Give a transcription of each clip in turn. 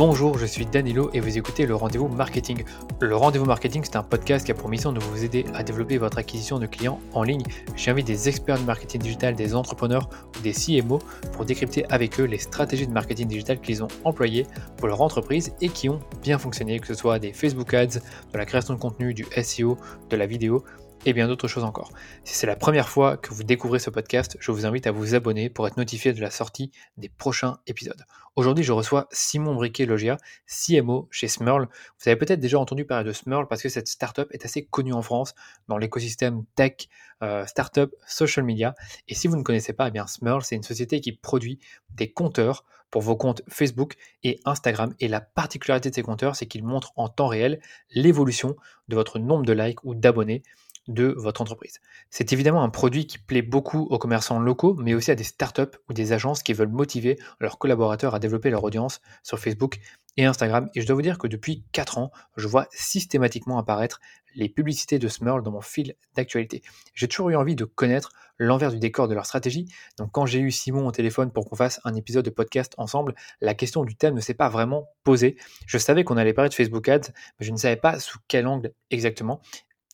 Bonjour, je suis Danilo et vous écoutez le Rendez-vous Marketing. Le Rendez-vous Marketing, c'est un podcast qui a pour mission de vous aider à développer votre acquisition de clients en ligne. J'invite des experts du marketing digital, des entrepreneurs ou des CMO pour décrypter avec eux les stratégies de marketing digital qu'ils ont employées pour leur entreprise et qui ont bien fonctionné, que ce soit des Facebook Ads, de la création de contenu, du SEO, de la vidéo et bien d'autres choses encore. Si c'est la première fois que vous découvrez ce podcast, je vous invite à vous abonner pour être notifié de la sortie des prochains épisodes. Aujourd'hui, je reçois Simon Briquet-Logia, CMO chez Smurl. Vous avez peut-être déjà entendu parler de Smurl parce que cette startup est assez connue en France dans l'écosystème tech, euh, startup, social media. Et si vous ne connaissez pas, eh bien Smurl, c'est une société qui produit des compteurs pour vos comptes Facebook et Instagram. Et la particularité de ces compteurs, c'est qu'ils montrent en temps réel l'évolution de votre nombre de likes ou d'abonnés de votre entreprise. C'est évidemment un produit qui plaît beaucoup aux commerçants locaux, mais aussi à des startups ou des agences qui veulent motiver leurs collaborateurs à développer leur audience sur Facebook et Instagram. Et je dois vous dire que depuis 4 ans, je vois systématiquement apparaître les publicités de Smurl dans mon fil d'actualité. J'ai toujours eu envie de connaître l'envers du décor de leur stratégie. Donc quand j'ai eu Simon au téléphone pour qu'on fasse un épisode de podcast ensemble, la question du thème ne s'est pas vraiment posée. Je savais qu'on allait parler de Facebook Ads, mais je ne savais pas sous quel angle exactement.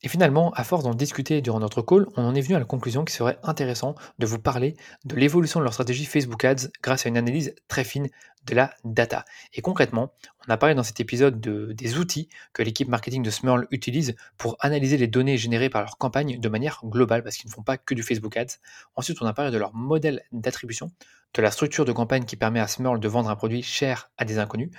Et finalement, à force d'en discuter durant notre call, on en est venu à la conclusion qu'il serait intéressant de vous parler de l'évolution de leur stratégie Facebook Ads grâce à une analyse très fine de la data. Et concrètement, on a parlé dans cet épisode de, des outils que l'équipe marketing de Smurl utilise pour analyser les données générées par leur campagne de manière globale, parce qu'ils ne font pas que du Facebook Ads. Ensuite, on a parlé de leur modèle d'attribution, de la structure de campagne qui permet à Smurl de vendre un produit cher à des inconnus,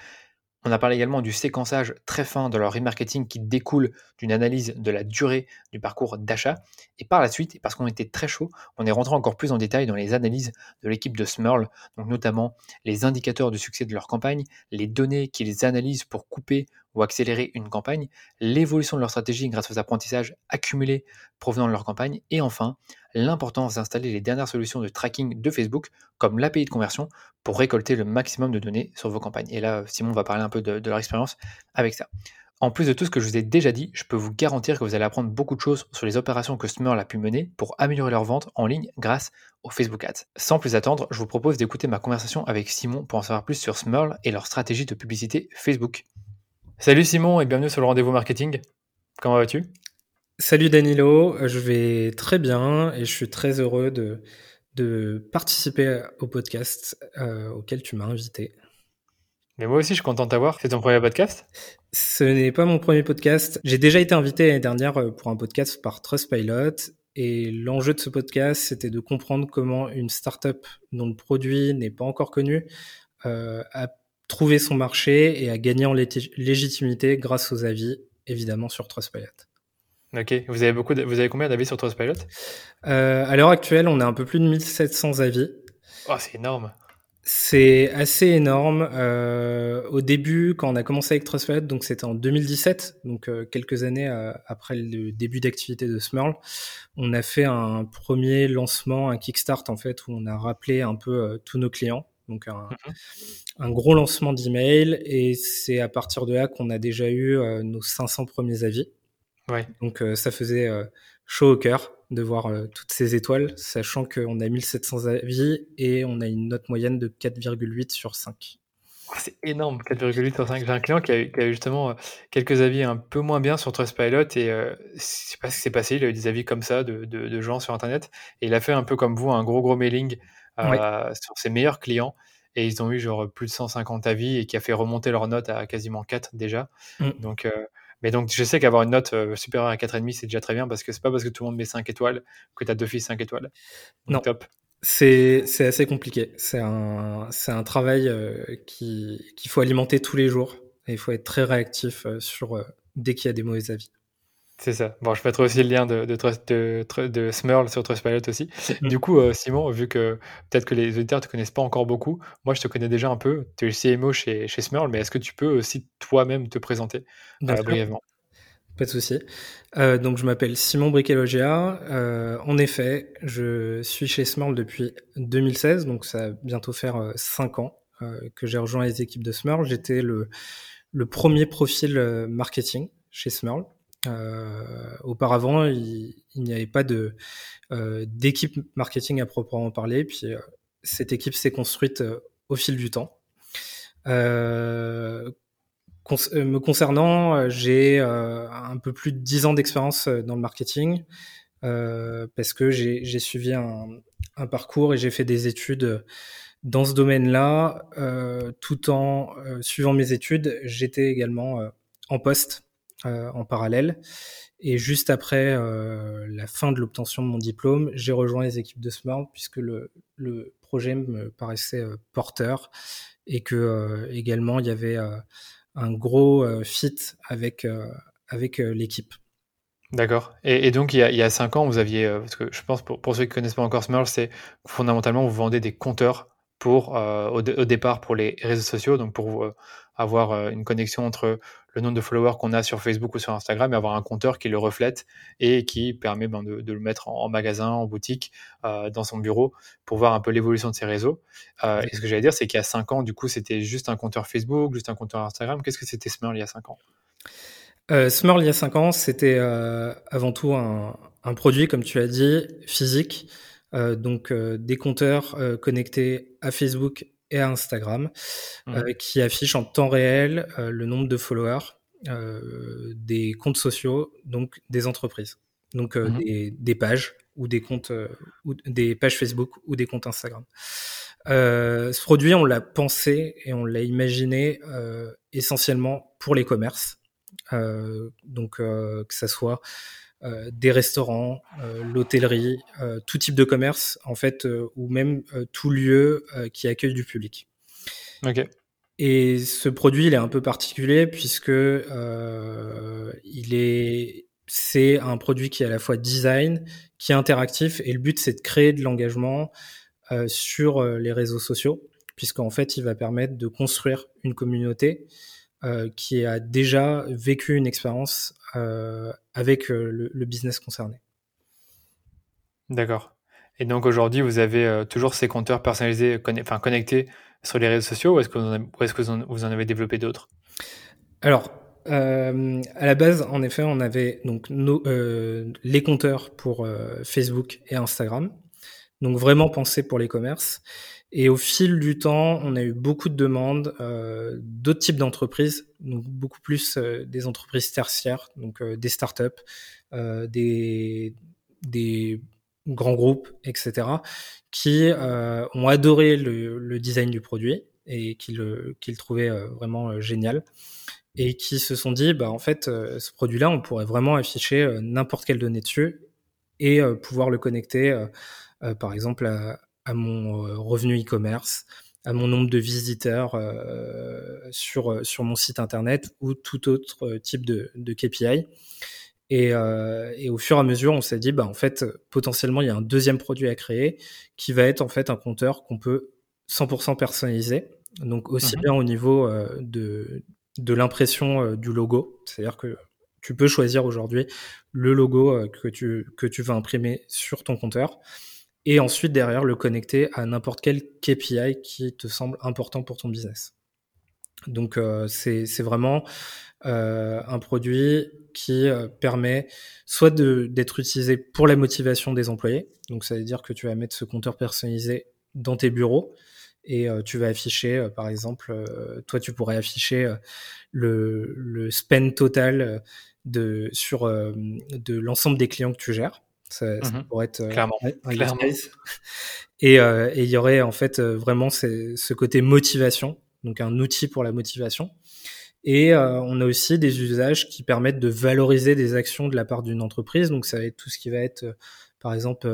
on a parlé également du séquençage très fin de leur remarketing qui découle d'une analyse de la durée du parcours d'achat. Et par la suite, parce qu'on était très chaud, on est rentré encore plus en détail dans les analyses de l'équipe de Smurl, donc notamment les indicateurs de succès de leur campagne, les données qu'ils analysent pour couper ou accélérer une campagne, l'évolution de leur stratégie grâce aux apprentissages accumulés provenant de leur campagne, et enfin l'importance d'installer les dernières solutions de tracking de Facebook, comme l'API de conversion, pour récolter le maximum de données sur vos campagnes. Et là, Simon va parler un peu de, leur expérience avec ça. En plus de tout ce que je vous ai déjà dit, je peux vous garantir que vous allez apprendre beaucoup de choses sur les opérations que Smurl a pu mener pour améliorer leur vente en ligne grâce aux Facebook Ads. Sans plus attendre, je vous propose d'écouter ma conversation avec Simon pour en savoir plus sur Smurl et leur stratégie de publicité Facebook. Salut Simon et bienvenue sur le rendez-vous marketing. Comment vas-tu? Salut Danilo, je vais très bien et je suis très heureux de, de participer au podcast euh, auquel tu m'as invité. Mais moi aussi, je suis content de t'avoir. C'est ton premier podcast? Ce n'est pas mon premier podcast. J'ai déjà été invité l'année dernière euh, pour un podcast par Trustpilot. Et l'enjeu de ce podcast, c'était de comprendre comment une startup dont le produit n'est pas encore connu euh, a trouvé son marché et a gagné en légitimité grâce aux avis, évidemment, sur Trustpilot. Ok. Vous avez beaucoup, vous avez combien d'avis sur Trustpilot? Euh, À l'heure actuelle, on a un peu plus de 1700 avis. Oh, c'est énorme. C'est assez énorme. Euh, au début, quand on a commencé avec Trustpilot, donc c'était en 2017, donc euh, quelques années euh, après le début d'activité de Smurl, on a fait un premier lancement, un kickstart en fait, où on a rappelé un peu euh, tous nos clients. Donc un, mhm. un gros lancement d'email et c'est à partir de là qu'on a déjà eu nos 500 premiers avis. Donc euh, ça faisait euh, chaud au cœur de voir euh, toutes ces étoiles, sachant qu'on a 1700 avis et on a une note moyenne de 4,8 sur 5. c'est énorme, 4,8 sur 5. J'ai un client qui a, qui a, justement quelques avis un peu moins bien sur Trustpilot et euh, je sais pas ce qui s'est passé, il a eu des avis comme ça de, de, de, gens sur Internet et il a fait un peu comme vous un gros gros mailing sur ses meilleurs clients et ils ont eu genre plus de 150 avis et qui a fait remonter leur note à quasiment 4 déjà. Mm. Donc mais donc, je sais qu'avoir une note euh, supérieure à 4,5, c'est déjà très bien parce que c'est pas parce que tout le monde met 5 étoiles que tu as deux filles 5 étoiles. non. Top. C'est, assez compliqué. C'est un, un travail euh, qui, qu'il faut alimenter tous les jours et il faut être très réactif euh, sur dès qu'il y a des mauvais avis. C'est ça. Bon, je mettrai aussi le lien de, de, de, de Smurl sur Trustpilot aussi. Mm. Du coup, euh, Simon, vu que peut-être que les auditeurs ne te connaissent pas encore beaucoup, moi je te connais déjà un peu. Tu es le CMO chez, chez Smurl, mais est-ce que tu peux aussi toi-même te présenter euh, brièvement? Pas de souci. Euh, donc, je m'appelle Simon Briquelogia. Euh, en effet, je suis chez Smurl depuis 2016, donc ça va bientôt faire 5 ans que j'ai rejoint les équipes de Smurl. J'étais le, le premier profil marketing chez Smurl. Euh, auparavant, il, n'y avait pas de euh, d'équipe marketing à proprement parler. Puis euh, cette équipe s'est construite au fil du temps. me concernant, j'ai un peu plus de 10 ans d'expérience dans le marketing. parce que j'ai suivi un, parcours et j'ai fait des études dans ce domaine-là, tout en suivant mes études, j'étais également en poste en parallèle. Et juste après la fin de l'obtention de mon diplôme, j'ai rejoint les équipes de Smart puisque le, le projet me paraissait porteur et que également il y avait un gros fit avec, avec l'équipe. D'accord. Et, donc, il y, a, cinq ans, vous aviez, parce que je pense pour, pour ceux qui ne connaissent pas encore Smurl, c'est fondamentalement, vous vendez des compteurs pour, euh, au, départ pour les réseaux sociaux, donc pour euh, avoir euh, une connexion entre le nombre de followers qu'on a sur Facebook ou sur Instagram et avoir un compteur qui le reflète et qui permet ben, de, le mettre en, magasin, en boutique, dans son bureau pour voir un peu l'évolution de ses réseaux. et ce que j'allais dire, c'est qu'il y a 5 ans, du coup, c'était juste un compteur Facebook, juste un compteur Instagram. Qu'est-ce que c'était Smurl il y a 5 ans? Euh, Smurl il y a 5 ans, c'était avant tout un, un, produit, comme tu as dit, physique. Euh, donc euh, des compteurs euh, connectés à Facebook et à Instagram mmh. qui affichent en temps réel le nombre de followers des comptes sociaux, donc des entreprises, donc mmh. des, des, pages ou des comptes ou des pages Facebook ou des comptes Instagram. Euh, ce produit, on l'a pensé et on l'a imaginé euh, essentiellement pour les commerces. Euh, donc que ça soit euh, des restaurants, euh, l'hôtellerie, euh, tout type de commerce en fait, ou même tout lieu qui accueille du public. Et ce produit, il est un peu particulier puisque il est, c'est un produit qui est à la fois design, qui est interactif, et le but c'est de créer de l'engagement sur les réseaux sociaux, puisqu'en fait, il va permettre de construire une communauté euh, qui a déjà vécu une expérience euh, avec euh, le, business concerné. D'accord. Et donc aujourd'hui, vous avez toujours ces compteurs personnalisés, enfin connectés sur les réseaux sociaux, ou est-ce que, vous en, est-ce que vous en avez développé d'autres? Alors, à la base, en effet, on avait donc nos, les compteurs pour Facebook et Instagram, donc vraiment pensés pour les commerces. Et au fil du temps, on a eu beaucoup de demandes euh, d'autres types d'entreprises, donc beaucoup plus euh, des entreprises tertiaires, donc euh, des startups, euh, des, des grands groupes, etc., qui euh, ont adoré le, le, design du produit et qui le, trouvaient vraiment génial et qui se sont dit, bah en fait, ce produit-là, on pourrait vraiment afficher n'importe quelle donnée dessus et pouvoir le connecter, par exemple, à, à mon euh, revenu e-commerce, à mon nombre de visiteurs euh, sur, euh, sur mon site internet ou tout autre type de, de KPI. Et, euh, et, au fur et à mesure, on s'est dit, bah, en fait, potentiellement, il y a un deuxième produit à créer qui va être en fait un compteur qu'on peut 100% personnaliser. Donc aussi mhm. bien au niveau de, de l'impression du logo, c'est-à-dire que tu peux choisir aujourd'hui le logo que tu, que tu vas imprimer sur ton compteur et ensuite derrière le connecter à n'importe quel KPI qui te semble important pour ton business. Donc euh, c'est vraiment euh, un produit qui euh, permet soit d'être utilisé pour la motivation des employés, donc ça veut dire que tu vas mettre ce compteur personnalisé dans tes bureaux et tu vas afficher, par exemple, toi tu pourrais afficher le, le spend total de, sur de l'ensemble des clients que tu gères. Ça, mmh pourrait être euh, clairement, clairement. Et euh, il y aurait en fait euh, vraiment ce côté motivation, donc un outil pour la motivation. Et on a aussi des usages qui permettent de valoriser des actions de la part d'une entreprise. Donc ça va être tout ce qui va être, par exemple,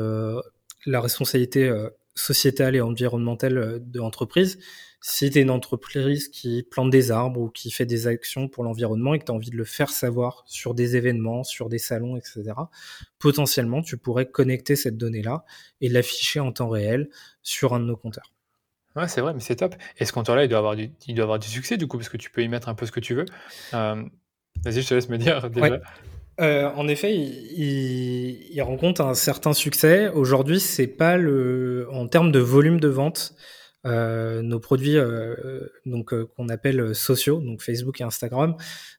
la responsabilité sociétale et environnementale de l'entreprise si tu es une entreprise qui plante des arbres ou qui fait des actions pour l'environnement et que tu as envie de le faire savoir sur des événements, sur des salons, etc., potentiellement, tu pourrais connecter cette donnée-là et l'afficher en temps réel sur un de nos compteurs. Ouais, c'est vrai, mais c'est top. Et ce compteur-là, il, doit avoir du, il doit avoir du succès, du coup, parce que tu peux y mettre un peu ce que tu veux. Euh, vas-y, je te laisse me dire déjà. Euh, en effet, il, il, rencontre un certain succès. Aujourd'hui, c'est pas le, en termes de volume de vente, euh, nos produits euh, donc euh, qu'on appelle sociaux, donc Facebook et Instagram,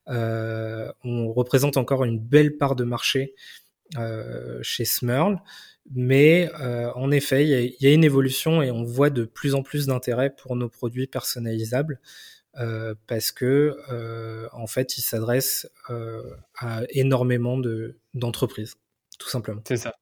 on représente encore une belle part de marché chez Smurl. Mais en effet, il y, a une évolution et on voit de plus en plus d'intérêt pour nos produits personnalisables. parce que en fait, il s'adresse à énormément de d'entreprises, tout simplement. C'est ça.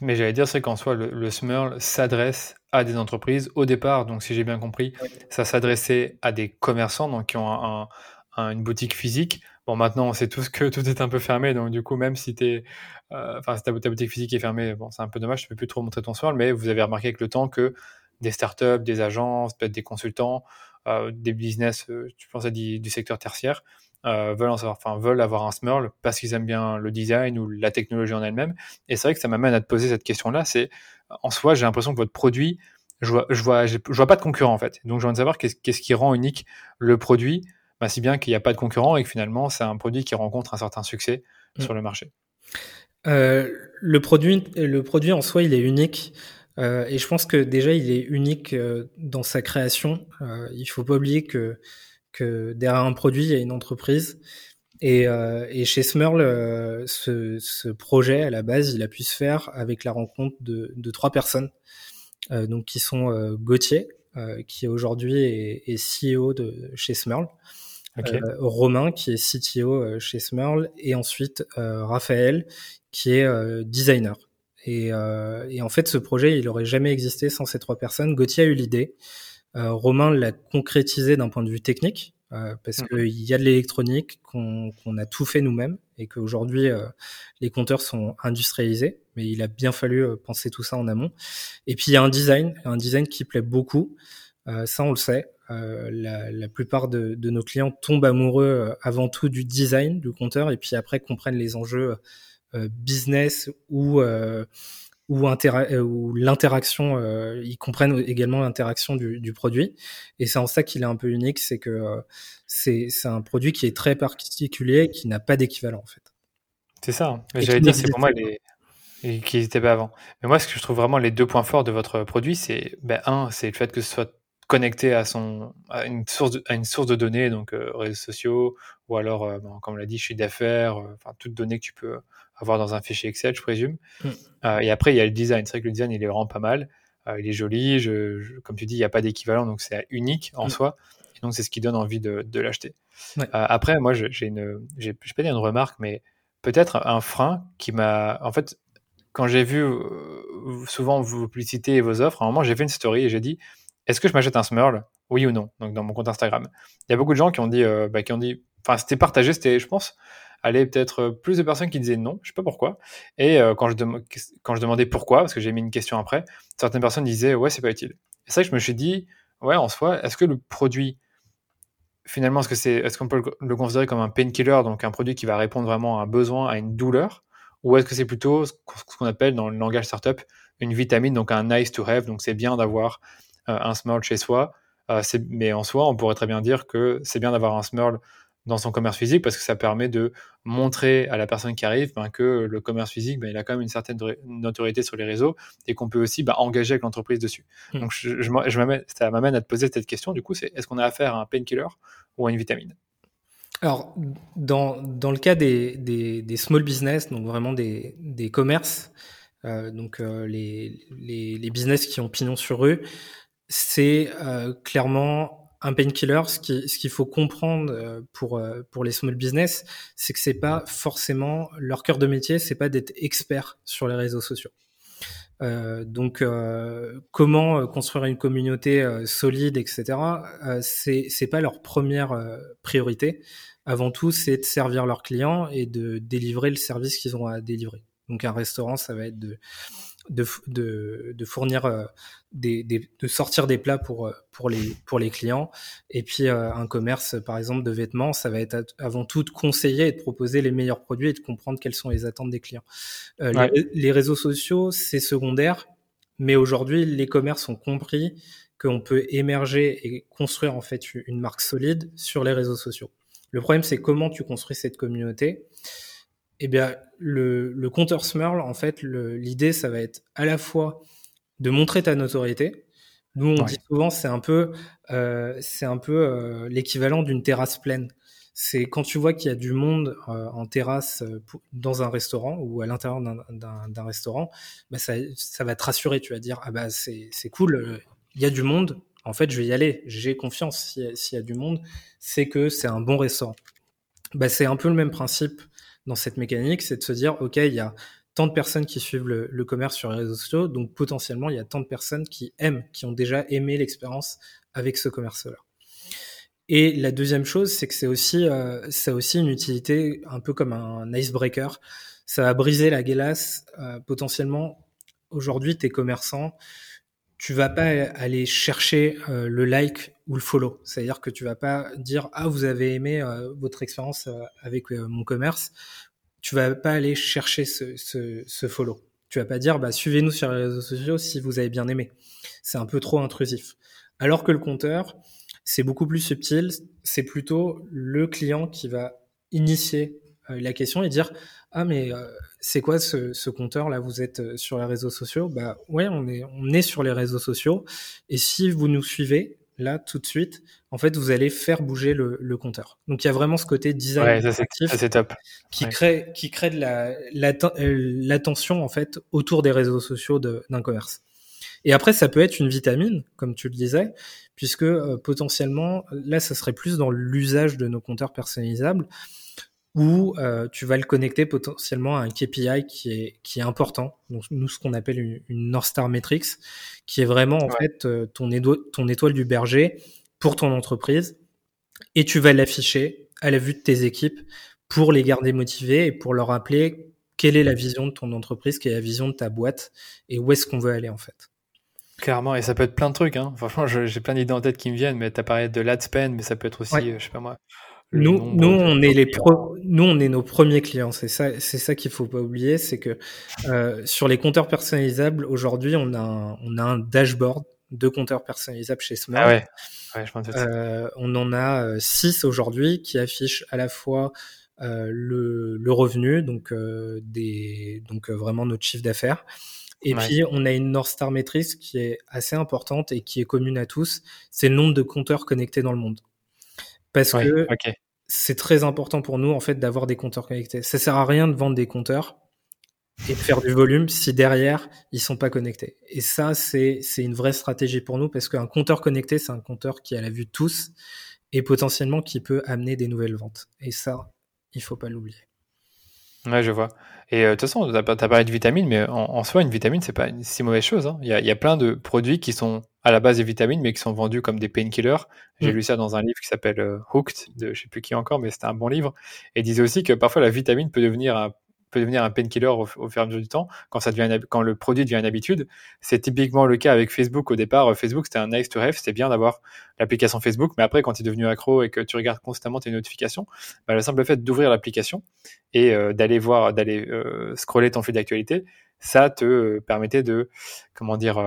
Mais j'allais dire, c'est qu'en soi, le, le Smurl s'adresse à des entreprises. Au départ, donc si j'ai bien compris, ça s'adressait à des commerçants donc qui ont une boutique physique. Bon, maintenant, on sait tous que tout est un peu fermé, donc du coup, même si, es, euh, enfin, ta, boutique physique est fermée, bon, c'est un peu dommage, tu peux plus trop montrer ton Smurl, mais vous avez remarqué avec le temps que des startups, des agences, peut-être des consultants, euh, des business, euh, tu penses à du, du secteur tertiaire, euh, veulent, en savoir, enfin, veulent avoir un Smurl parce qu'ils aiment bien le design ou la technologie en elle-même. Et c'est vrai que ça m'amène à te poser cette question-là. C'est en soi, j'ai l'impression que votre produit, je vois, je vois, je vois pas de concurrent en fait. Donc, j'ai envie de savoir qu'est-ce, qu'est-ce qui rend unique le produit, bah, si bien qu'il n'y a pas de concurrent et que finalement, c'est un produit qui rencontre un certain succès mm. sur le marché. Euh, le produit, le produit en soi, il est unique. Euh, et je pense que déjà, il est unique euh, dans sa création. Il faut pas oublier que que derrière un produit, il y a une entreprise. Et, euh, et chez Smurl, euh, ce, ce, projet, à la base, il a pu se faire avec la rencontre de, de trois personnes, euh, donc qui sont Gauthier, qui aujourd'hui est, est, CEO de chez Smurl, okay. Romain, qui est CTO chez Smurl, et ensuite Raphaël, qui est designer. Et, et, en fait, ce projet, il aurait jamais existé sans ces trois personnes. Gauthier a eu l'idée. Euh, Romain l'a concrétisé d'un point de vue technique, euh, parce mmh. qu'il y a de l'électronique, qu'on a tout fait nous-mêmes, et qu'aujourd'hui, euh, les compteurs sont industrialisés, mais il a bien fallu penser tout ça en amont. Et puis, il y a un design, un design qui plaît beaucoup, ça on le sait. La, la, plupart de, de, nos clients tombent amoureux avant tout du design du compteur, et puis après comprennent les enjeux business ou ou, euh, l'interaction, euh, ils comprennent également l'interaction du, du, produit. Et c'est en ça qu'il est un peu unique, c'est que euh, c'est un produit qui est très particulier, qui n'a pas d'équivalent en fait. C'est ça. Hein. J'allais dire, c'est pour moi les qui n'étaient pas avant. Mais moi, ce que je trouve vraiment les deux points forts de votre produit, c'est ben, un, c'est le fait que ce soit connecté à son à une source de, à une source de données, donc euh, réseaux sociaux ou alors, ben, comme on l'a dit, chiffre d'affaires, enfin toutes données que tu peux avoir dans un fichier Excel, je présume. Mm. Euh, et après, il y a le design. C'est vrai que le design, il est vraiment pas mal. Euh, il est joli. Je, comme tu dis, il n'y a pas d'équivalent, donc c'est unique en mm. soi. Et donc, c'est ce qui donne envie de, de l'acheter. Euh, après, moi, j'ai une, j'ai, peux dire une remarque, mais peut-être un frein qui m'a, en fait, quand j'ai vu souvent vos publicités et vos offres, à un moment, j'ai fait une story et j'ai dit, est-ce que je m'achète un Smurl? Oui ou non? Donc, dans mon compte Instagram. Il y a beaucoup de gens qui ont dit, bah, qui ont dit, enfin, c'était partagé, c'était, je pense, allait peut-être euh, plus de personnes qui disaient non, je sais pas pourquoi. Et euh, quand, je quand je demandais pourquoi, parce que j'ai mis une question après, certaines personnes disaient ouais, c'est pas utile. Et c'est vrai que je me suis dit, ouais, en soi, est-ce que le produit, finalement, est-ce c'est, est-ce qu'on peut le considérer comme un painkiller, donc un produit qui va répondre vraiment à un besoin, à une douleur, ou est-ce que c'est plutôt ce qu'on appelle dans le langage startup une vitamine, donc un nice to have, donc c'est bien d'avoir euh, un Smurl chez soi, mais en soi, on pourrait très bien dire que c'est bien d'avoir un Smurl dans son commerce physique parce que ça permet de montrer à la personne qui arrive ben, que le commerce physique, ben, il a quand même une certaine notoriété sur les réseaux et qu'on peut aussi ben, engager avec l'entreprise dessus. Hmm. Donc je, je, ça m'amène à te poser cette question, du coup, c'est est-ce qu'on a affaire à un painkiller ou à une vitamine? Alors, dans, dans le cas des, des, des, small business, donc vraiment des, des commerces, euh, donc euh, les, les, les, business qui ont pignon sur eux, c'est euh, clairement un painkiller, ce qu'il ce faut comprendre euh, pour euh, pour les small business, c'est que c'est pas forcément leur cœur de métier, c'est pas d'être expert sur les réseaux sociaux. Euh, donc, euh, comment construire une communauté solide, etc. c'est c'est pas leur première priorité. Avant tout, c'est de servir leurs clients et de délivrer le service qu'ils ont à délivrer. Donc, un restaurant, ça va être de de, de, de fournir euh, des, des, de sortir des plats pour euh, pour les pour les clients. Et puis euh, un commerce par exemple de vêtements ça va être avant tout de conseiller et de proposer les meilleurs produits et de comprendre quelles sont les attentes des clients. Les, les, réseaux sociaux c'est secondaire mais aujourd'hui les commerces ont compris qu'on peut émerger et construire en fait une marque solide sur les réseaux sociaux. Le problème c'est comment tu construis cette communauté eh bien, le, le compteur Smurl, en fait, l'idée, ça va être à la fois de montrer ta notoriété. Nous, on dit souvent, c'est un peu, euh, c'est un peu euh, l'équivalent d'une terrasse pleine. C'est quand tu vois qu'il y a du monde euh, en terrasse dans un restaurant ou à l'intérieur d'un restaurant, bah ça, ça va te rassurer. Tu vas dire, ah bah c'est cool, il y a du monde, en fait, je vais y aller, j'ai confiance s'il y a du monde, c'est que c'est un bon restaurant. Bah, c'est un peu le même principe dans cette mécanique, c'est de se dire, OK, il y a tant de personnes qui suivent le, commerce sur les réseaux sociaux, donc potentiellement, il y a tant de personnes qui aiment, qui ont déjà aimé l'expérience avec ce commerce-là. Et la deuxième chose, c'est que c'est aussi, euh, ça aussi une utilité un peu comme un icebreaker. Ça va briser la glace. Euh, potentiellement, aujourd'hui, tes commerçants, tu vas pas aller chercher euh, le like ou le follow. C'est-à-dire que tu vas pas dire ah vous avez aimé euh, votre expérience euh, avec mon commerce. Tu vas pas aller chercher ce, ce, follow. Tu vas pas dire bah suivez-nous sur les réseaux sociaux si vous avez bien aimé. C'est un peu trop intrusif. Alors que le compteur, c'est beaucoup plus subtil. C'est plutôt le client qui va initier la question et dire ah mais c'est quoi ce, ce, compteur là? Vous êtes euh, sur les réseaux sociaux? Bah ouais, on est on est sur les réseaux sociaux. Et si vous nous suivez là tout de suite, en fait, vous allez faire bouger le, le compteur. Donc il y a vraiment ce côté design ouais, ça, top. qui crée qui crée de la euh, l'attention en fait autour des réseaux sociaux d'un commerce. Et après, ça peut être une vitamine, comme tu le disais, puisque potentiellement, là, ça serait plus dans l'usage de nos compteurs personnalisables où euh, tu vas le connecter potentiellement à un KPI qui est, qui est important. Donc, nous, ce qu'on appelle une, North Star Metrics, qui est vraiment en fait euh, ton, ton étoile du berger pour ton entreprise. Et tu vas l'afficher à la vue de tes équipes pour les garder motivés et pour leur rappeler quelle est la vision de ton entreprise, quelle est la vision de ta boîte et où est-ce qu'on veut aller en fait. Clairement, et ça peut être plein de trucs. Hein. Franchement, j'ai plein d'idées en tête qui me viennent, mais tu as parlé de l'ad spend, mais ça peut être aussi, euh, je sais pas moi, nous, nous, on est les pro... nous, on est nos premiers clients. C'est ça, c'est ça qu'il faut pas oublier, c'est que euh, sur les compteurs personnalisables, aujourd'hui, on a un, on a un dashboard de compteurs personnalisables chez Smart. Ah ouais. ouais je euh, on en a euh, six aujourd'hui qui affichent à la fois euh, le, le, revenu, donc euh, des, donc euh, vraiment notre chiffre d'affaires. Et puis, on a une North Star Metrics qui est assez importante et qui est commune à tous. C'est le nombre de compteurs connectés dans le monde parce que c'est très important pour nous en fait d'avoir des compteurs connectés. Ça sert à rien de vendre des compteurs et de faire du volume si derrière ils sont pas connectés. Et ça c'est c'est une vraie stratégie pour nous parce qu'un compteur connecté c'est un compteur qui a la vue de tous et potentiellement qui peut amener des nouvelles ventes. Et ça il faut pas l'oublier. Ouais, je vois. Et euh, de toute façon, tu as, parlé de vitamines, mais en, soi, une vitamine, c'est pas une si mauvaise chose. Hein. Il, y a, il, y a, plein de produits qui sont à la base des vitamines, mais qui sont vendus comme des painkillers. J'ai mm. lu ça dans un livre qui s'appelle euh, Hooked, de je sais plus qui encore, mais c'était un bon livre. Et disait aussi que parfois la vitamine peut devenir un peut devenir un painkiller au, au, fur et à mesure du temps quand ça devient quand le produit devient une habitude. C'est typiquement le cas avec Facebook au départ. Facebook c'était un nice to have, c'était bien d'avoir l'application Facebook, mais après quand tu es devenu accro et que tu regardes constamment tes notifications, bah, le simple fait d'ouvrir l'application et euh, d'aller voir, d'aller euh, scroller ton fil d'actualité, ça te euh, permettait de comment dire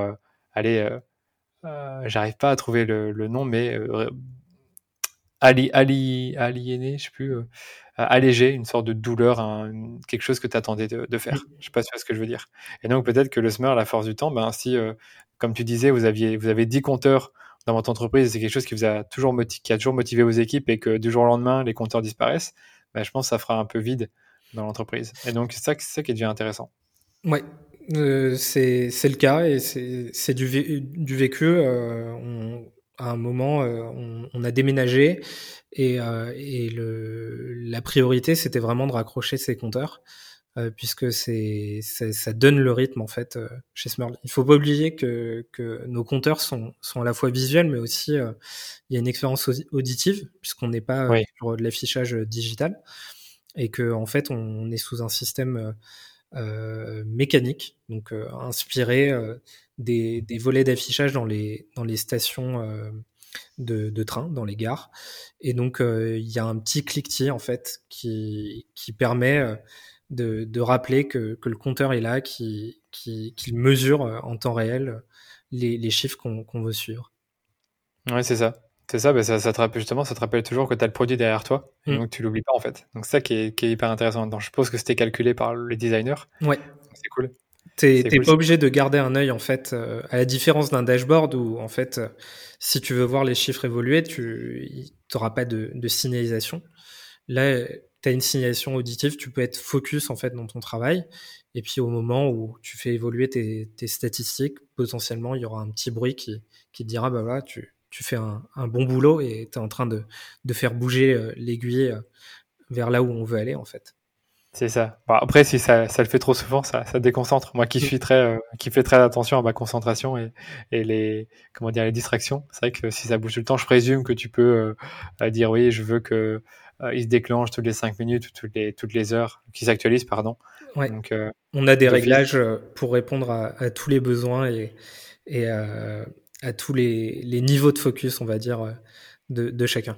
aller j'arrive pas à trouver le, le nom, mais ali, ali, aliéné, je sais plus, alléger une sorte de douleur, quelque chose que tu attendais de, faire. Je sais pas ce que je veux dire. Et donc peut-être que le smur, à la force du temps, ben, si, euh, comme tu disais, vous, aviez, vous avez 10 compteurs dans votre entreprise, c'est quelque chose qui vous a toujours, qui a toujours motivé vos équipes et que du jour au lendemain, les compteurs disparaissent, ben, je pense que ça fera un peu vide dans l'entreprise. Et donc c'est ça, ça qui devient intéressant. Ouais, euh, c'est le cas et c'est du, du vécu. Euh, on, à un moment, euh, on, on, a déménagé et, euh, et le, la priorité, c'était vraiment de raccrocher ces compteurs. Euh, puisque c'est ça donne le rythme en fait chez Smurl. Il faut pas oublier que, que nos compteurs sont, sont à la fois visuels, mais aussi il y a une expérience auditive puisqu'on n'est pas sur de l'affichage digital et que en fait on, est sous un système euh, mécanique, donc inspiré des, des volets d'affichage dans les, dans les stations euh, de, de, train, dans les gares. Et donc, euh, il y a un petit cliquetis, en fait, qui, qui permet euh, de, de rappeler que, que, le compteur est là, qu'il qui, qui mesure en temps réel les, les chiffres qu'on veut suivre. Ouais, c'est ça. C'est ça, bah ça, ça, te rappelle justement, ça te rappelle toujours que tu as le produit derrière toi, et mmh. donc tu l'oublies pas en fait. Donc ça qui est, qui est hyper intéressant. Donc, je suppose que c'était calculé par les designers. Ouais. C'est cool. T'es pas obligé de garder un œil en fait, euh, à la différence d'un dashboard où en fait, euh, si tu veux voir les chiffres évoluer, tu n'auras pas de, de, signalisation. Là, tu as une signalisation auditive, tu peux être focus en fait dans ton travail. Et puis au moment où tu fais évoluer tes, statistiques, potentiellement il y aura un petit bruit qui, qui te dira bah voilà, tu, tu fais un, un bon boulot et tu es en train de, de faire bouger euh, l'aiguille euh, vers là où on veut aller en fait. C'est ça. après, si ça, ça, le fait trop souvent, ça, ça déconcentre. Moi qui suis très, euh, qui fais très attention à ma concentration et, et les, comment dire, les distractions. C'est vrai que si ça bouge tout le temps, je présume que tu peux euh, dire oui, je veux que euh, il se déclenche toutes les 5 minutes ou toutes les, toutes les heures, qu'il s'actualise, pardon. Ouais. Donc, on a des réglages pour répondre à, à, tous les besoins et, et à tous les, les, niveaux de focus, on va dire, de, de chacun.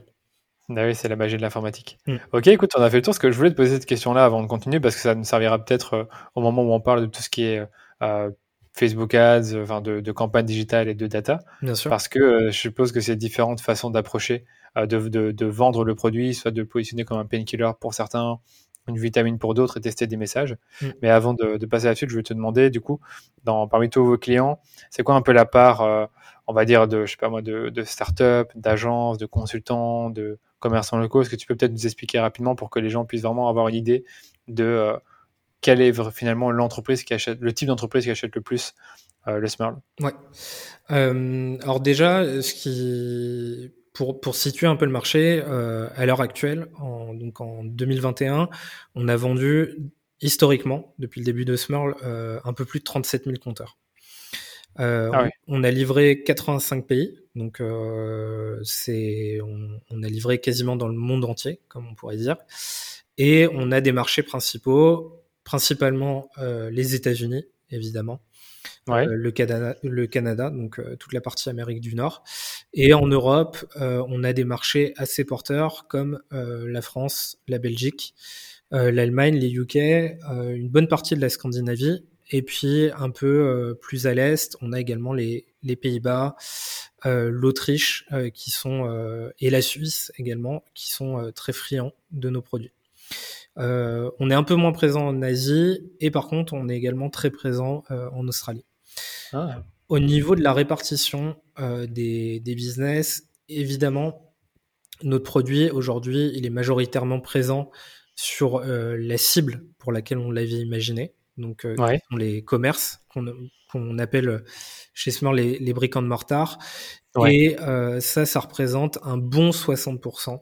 Ah oui, c'est la magie de l'informatique. Mm. Ok, écoute, on a fait le tour. Ce que je voulais te poser cette question-là avant de continuer, parce que ça nous servira peut-être euh, au moment où on parle de tout ce qui est euh, Facebook Ads, enfin de, de, campagne digitale et de data. Bien sûr. Parce que euh, je suppose que c'est différentes façons d'approcher, de, de, de, vendre le produit, soit de le positionner comme un painkiller pour certains, une vitamine pour d'autres et tester des messages. Mm. Mais avant de, passer là-dessus, je vais te demander, du coup, dans, parmi tous vos clients, c'est quoi un peu la part, on va dire, de, je sais pas moi, de, start-up, d'agences, de consultants, de commerçants locaux. Est-ce que tu peux peut-être nous expliquer rapidement pour que les gens puissent vraiment avoir une idée de euh, quelle est finalement l'entreprise qui achète, le type d'entreprise qui achète le plus euh, le Smurl? Ouais. Euh, alors déjà, ce qui pour, pour situer un peu le marché, à l'heure actuelle, en, donc en 2021, on a vendu historiquement, depuis le début de Smurl, un peu plus de 37 000 compteurs. Euh, ah on, a livré 85 pays, donc euh, c'est on, a livré quasiment dans le monde entier, comme on pourrait dire, et on a des marchés principaux, principalement euh, les États-Unis, évidemment, le Canada, le Canada, donc toute la partie Amérique du Nord, et en Europe, on a des marchés assez porteurs comme la France, la Belgique, l'Allemagne, les UK, une bonne partie de la Scandinavie et puis un peu euh, plus à l'est, on a également les, les Pays-Bas, euh, l'Autriche euh, qui sont et la Suisse également qui sont très friands de nos produits. on est un peu moins présent en Asie et par contre on est également très présent en Australie. Ah. Au niveau de la répartition des, des business, évidemment, notre produit aujourd'hui il est majoritairement présent sur la cible pour laquelle on l'avait imaginé donc euh, les commerces qu'on appelle chez Smurl les, les briques en mortar. Et euh, ça, ça représente un bon 60%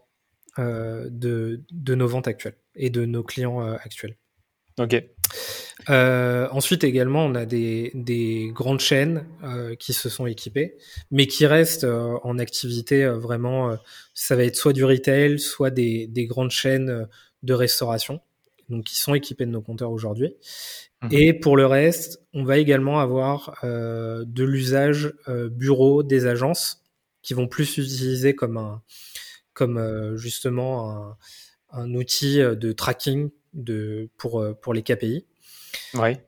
euh, de, de, nos ventes actuelles et de nos clients actuels. Ok. ensuite également, on a des, des grandes chaînes qui se sont équipées, mais qui restent en activité vraiment. ça va être soit du retail, soit des, des grandes chaînes de restauration, donc qui sont équipées de nos compteurs aujourd'hui. Mhm. Et pour le reste, on va également avoir euh, de l'usage euh, bureau des agences qui vont plus s'utiliser comme un, comme euh, justement un, un, outil de tracking de pour pour les KPI. Ouais.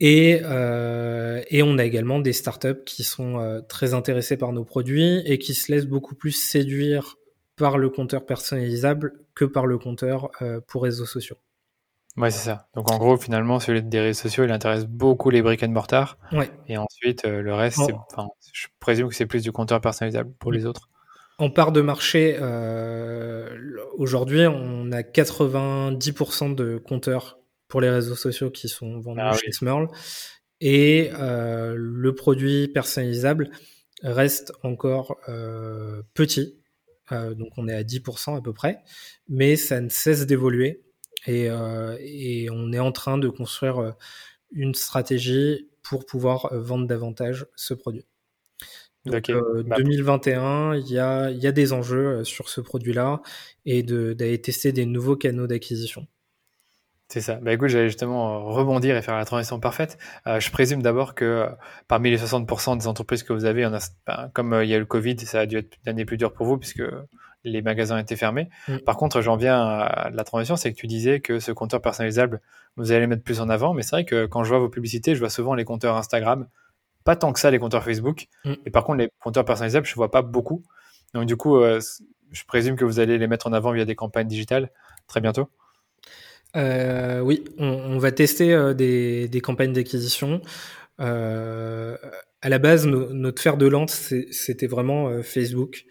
Et, et on a également des startups qui sont très intéressées par nos produits et qui se laissent beaucoup plus séduire par le compteur personnalisable que par le compteur pour réseaux sociaux. Ouais, c'est ça. Donc en gros, finalement, celui des réseaux sociaux, il intéresse beaucoup les brick and mortar. Ouais. Et ensuite, euh, le reste, enfin, je présume que c'est plus du compteur personnalisable pour les autres. En part de marché, euh, aujourd'hui, on a 90% de compteurs pour les réseaux sociaux qui sont vendus ah chez Smurl. Et euh, le produit personnalisable reste encore petit. Donc on est à 10% à peu près. Mais ça ne cesse d'évoluer. Euh, et, on est en train de construire euh, une stratégie pour pouvoir euh, vendre davantage ce produit. Donc, 2021, bah, il y a, y a des enjeux sur ce produit-là et d'aller tester des nouveaux canaux d'acquisition. C'est ça. Bah écoute, j'allais justement rebondir et faire la transition parfaite. je présume d'abord que parmi les 60% des entreprises que vous avez, on a, ben, comme il y a eu le Covid, ça a dû être l'année plus dure pour vous puisque les magasins étaient fermés. Mm. Par contre, j'en viens à la transition, c'est que tu disais que ce compteur personnalisable, vous allez le mettre plus en avant, mais c'est vrai que quand je vois vos publicités, je vois souvent les compteurs Instagram, pas tant que ça les compteurs Facebook, mm. et par contre les compteurs personnalisables, je vois pas beaucoup. Donc du coup, euh, je présume que vous allez les mettre en avant via des campagnes digitales très bientôt. Euh, oui, on, va tester euh, des, campagnes d'acquisition. à la base, notre fer de lance, c'était vraiment Facebook.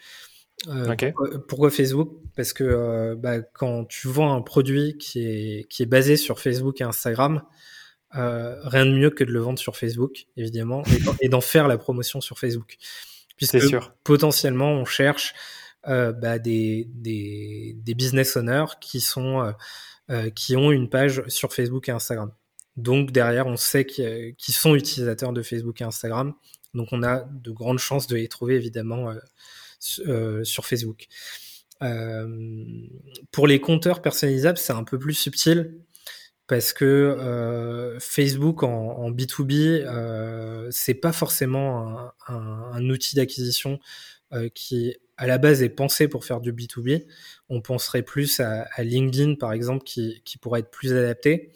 Pourquoi, Facebook? Parce que bah, quand tu vends un produit qui est, qui est basé sur Facebook et Instagram, rien de mieux que de le vendre sur Facebook, évidemment, et d'en faire la promotion sur Facebook. Puisque sûr. potentiellement, on cherche bah, des, des, des, business owners qui, sont, qui ont une page sur Facebook et Instagram. Donc derrière, on sait qu'ils sont utilisateurs de Facebook et Instagram. Donc on a de grandes chances de les trouver évidemment euh, euh, sur Facebook. Euh, pour les compteurs personnalisables, c'est un peu plus subtil parce que Facebook en, B2B, c'est pas forcément un, outil d'acquisition qui à la base est pensé pour faire du B2B. On penserait plus à, LinkedIn par exemple qui, pourrait être plus adapté.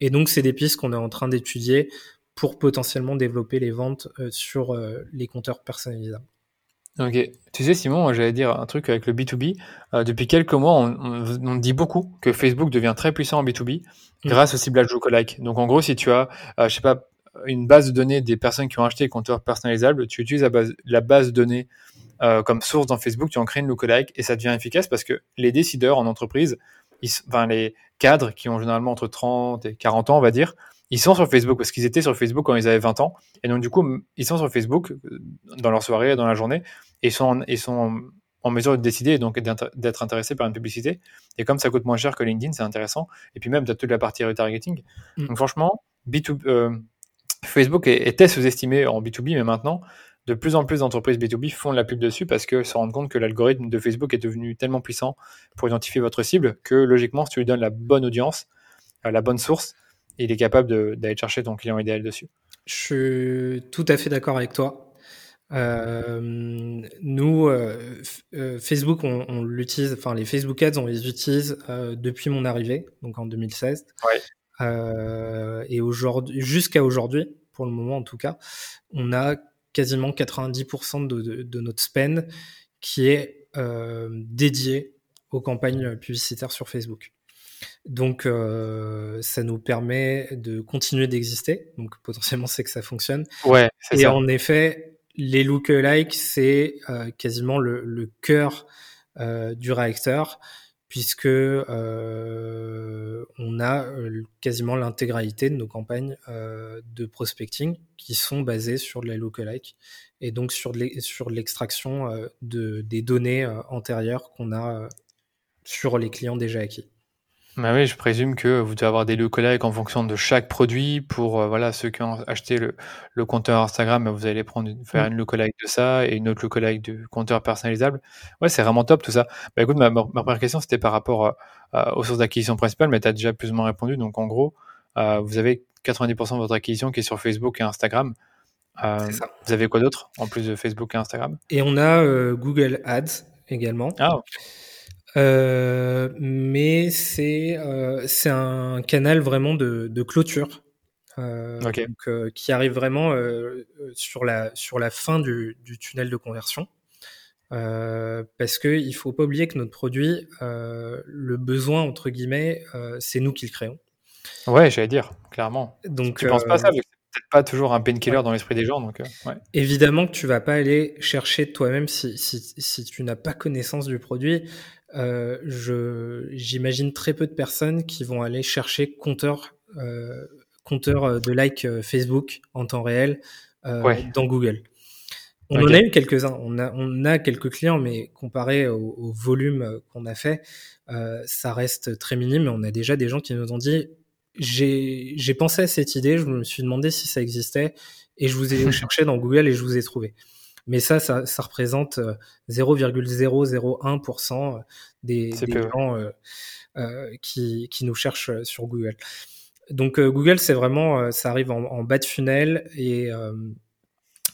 Et donc, c'est des pistes qu'on est en train d'étudier pour potentiellement développer les ventes euh, sur euh, les compteurs personnalisables. Ok. Tu sais, Simon, j'allais dire un truc avec le B2B. Euh, depuis quelques mois, on, dit beaucoup que Facebook devient très puissant en B2B mm. grâce au ciblage lookalike. Donc, en gros, si tu as, je sais pas, une base de données des personnes qui ont acheté des compteurs personnalisables, tu utilises la base, la base de données comme source dans Facebook, tu en crées une lookalike et ça devient efficace parce que les décideurs en entreprise, ils, enfin, les cadres qui ont généralement entre 30 et 40 ans, on va dire, ils sont sur Facebook parce qu'ils étaient sur Facebook quand ils avaient 20 ans. Et donc, du coup, ils sont sur Facebook euh, dans leur soirée, dans la journée, et ils sont, sont en mesure de décider et donc d'être intéressés par une publicité. Et comme ça coûte moins cher que LinkedIn, c'est intéressant. Et puis même, tu as toute la partie retargeting. Mm. Donc, franchement, B2, euh, Facebook était sous-estimé en B2B, mais maintenant, de plus en plus d'entreprises B2B font de la pub dessus parce que se rendent compte que l'algorithme de Facebook est devenu tellement puissant pour identifier votre cible que logiquement, si tu lui donnes la bonne audience, euh, la bonne source, il est capable d'aller chercher ton client idéal dessus. Je suis tout à fait d'accord avec toi. Euh, nous, euh, Facebook, on, l'utilise, enfin les Facebook Ads, on les utilise depuis mon arrivée, donc en 2016. et aujourd'hui, jusqu'à aujourd'hui, pour le moment en tout cas, on a quasiment 90% de, notre spend qui est euh, dédié aux campagnes publicitaires sur Facebook. Donc, euh, ça nous permet de continuer d'exister. Donc, potentiellement, c'est que ça fonctionne. Ouais, Et en effet, les lookalikes, c'est euh, quasiment le, le cœur du réacteur puisque euh, on a euh, quasiment l'intégralité de nos campagnes euh, de prospecting qui sont basées sur les lookalike et donc sur l'extraction de, des données antérieures qu'on a sur les clients déjà acquis. Bah oui, je présume que vous devez avoir des lookalikes en fonction de chaque produit. Pour euh, voilà ceux qui ont acheté le, le compteur Instagram, vous allez prendre faire mmh. une lookalike de ça et une autre lookalike du compteur personnalisable. Ouais, c'est vraiment top tout ça. Bah écoute, ma, ma première question c'était par rapport euh, aux sources d'acquisition principales, mais tu as déjà plus ou moins répondu. Donc en gros, euh, vous avez 90% de votre acquisition qui est sur Facebook et Instagram. Euh, ça. Vous avez quoi d'autre en plus de Facebook et Instagram? Et on a Google Ads également. Ah, mais c'est euh, c'est un canal vraiment de, de clôture euh, donc, euh, qui arrive vraiment euh, sur la sur la fin du, du tunnel de conversion. parce que il faut pas oublier que notre produit, le besoin entre guillemets, c'est nous qui le créons. Ouais, j'allais dire clairement. Donc, tu penses pas ça peut-être pas toujours un painkiller dans l'esprit des gens. Donc, ouais. Évidemment que tu vas pas aller chercher toi-même si, si, si tu n'as pas connaissance du produit. Euh, je j'imagine très peu de personnes qui vont aller chercher compteur euh, compteur euh, de like Facebook en temps réel dans Google. On en a eu quelques-uns, on a, on a quelques clients, mais comparé au, volume qu'on a fait, ça reste très minime. On a déjà des gens qui nous ont dit j'ai pensé à cette idée, je me suis demandé si ça existait, et je vous ai cherché dans Google et je vous ai trouvé. Mais ça, ça, ça représente 0,001% euh, des, des gens euh, euh, qui, qui nous cherchent sur Google. Donc Google, c'est vraiment, ça arrive en, en, bas de funnel et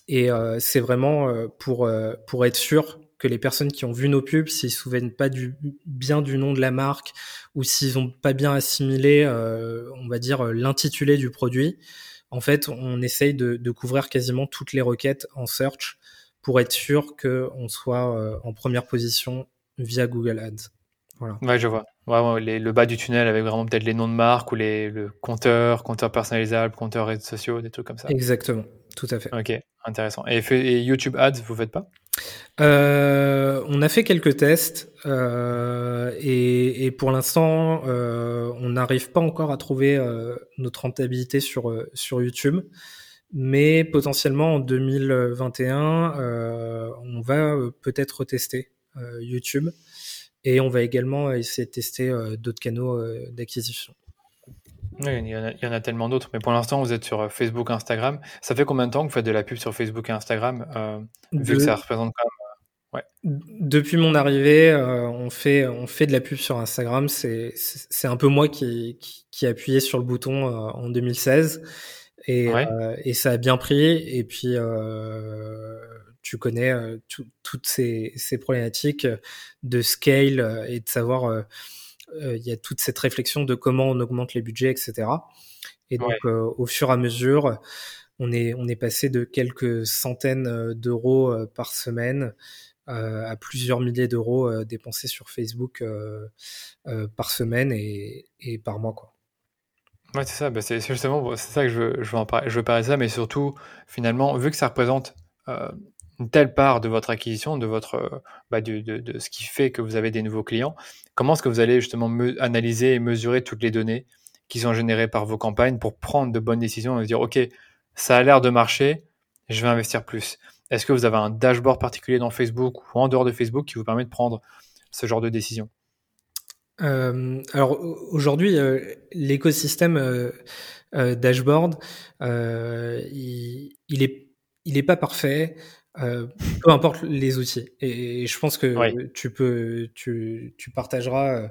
et c'est vraiment pour pour être sûr que les personnes qui ont vu nos pubs, s'ils se souviennent pas du, bien du nom de la marque ou s'ils ont pas bien assimilé, on va dire l'intitulé du produit, en fait, on essaye de, de, couvrir quasiment toutes les requêtes en search pour être sûr qu'on soit euh, en première position via Google Ads. Voilà. Ouais, je vois. le bas du tunnel avec vraiment peut-être les noms de marques ou les, le compteur, compteur personnalisable, compteur réseaux sociaux, des trucs comme ça. Exactement, tout à fait. Ok, intéressant. Et, et YouTube Ads, vous faites pas? Euh, on a fait quelques tests euh, et, et, pour l'instant, euh, on n'arrive pas encore à trouver euh, notre rentabilité sur sur YouTube, mais potentiellement en 2021, on va peut-être tester YouTube et on va également essayer de tester d'autres canaux d'acquisition. Oui, il y, en a, il y en a tellement d'autres, mais pour l'instant, vous êtes sur Facebook, Instagram. Ça fait combien de temps que vous faites de la pub sur Facebook et Instagram, vu que ça représente quand même depuis mon arrivée, euh, on fait on fait de la pub sur Instagram. C'est un peu moi qui qui, a appuyé sur le bouton euh, en 2016 et euh, et ça a bien pris. Et puis tu connais toutes ces ces problématiques de scale et de savoir il y a toute cette réflexion de comment on augmente les budgets, etc. Et donc au fur et à mesure, on est on est passé de quelques centaines d'euros par semaine euh, à plusieurs milliers d'euros euh, dépensés sur Facebook euh, par semaine et, par mois. Quoi. Ouais, c'est ça. Bah, c'est justement c'est ça que je veux, je veux, parler, je veux parler de ça, mais surtout, finalement, vu que ça représente une telle part de votre acquisition, de, votre, bah, de, de, ce qui fait que vous avez des nouveaux clients, comment est-ce que vous allez justement analyser et mesurer toutes les données qui sont générées par vos campagnes pour prendre de bonnes décisions et dire, OK, ça a l'air de marcher, je vais investir plus? Est-ce que vous avez un dashboard particulier dans Facebook ou en dehors de Facebook qui vous permet de prendre ce genre de décision? Euh, alors aujourd'hui, euh, l'écosystème euh, dashboard, il, il, est il est pas parfait. peu importe les outils. Et, je pense que tu peux, tu, tu partageras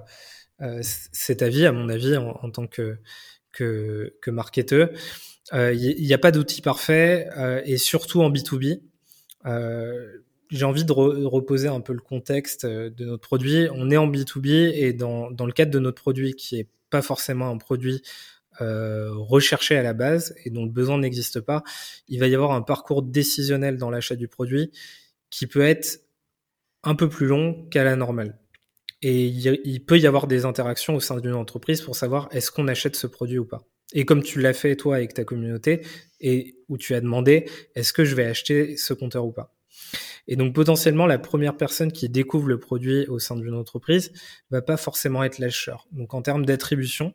cet avis, à mon avis, en, en tant que que, que marketeur. Il n'y a pas d'outil parfait, et surtout en B2B. Euh, j'ai envie de reposer un peu le contexte euh, de notre produit. On est en B2B et dans, le cadre de notre produit qui est pas forcément un produit euh, recherché à la base et dont le besoin n'existe pas, il va y avoir un parcours décisionnel dans l'achat du produit qui peut être un peu plus long qu'à la normale. Et il, peut y avoir des interactions au sein d'une entreprise pour savoir est-ce qu'on achète ce produit ou pas. Et comme tu l'as fait toi avec ta communauté, et où tu as demandé est-ce que je vais acheter ce compteur ou pas? Et donc potentiellement la première personne qui découvre le produit au sein d'une entreprise va pas forcément être l'acheteur. Donc en termes d'attribution,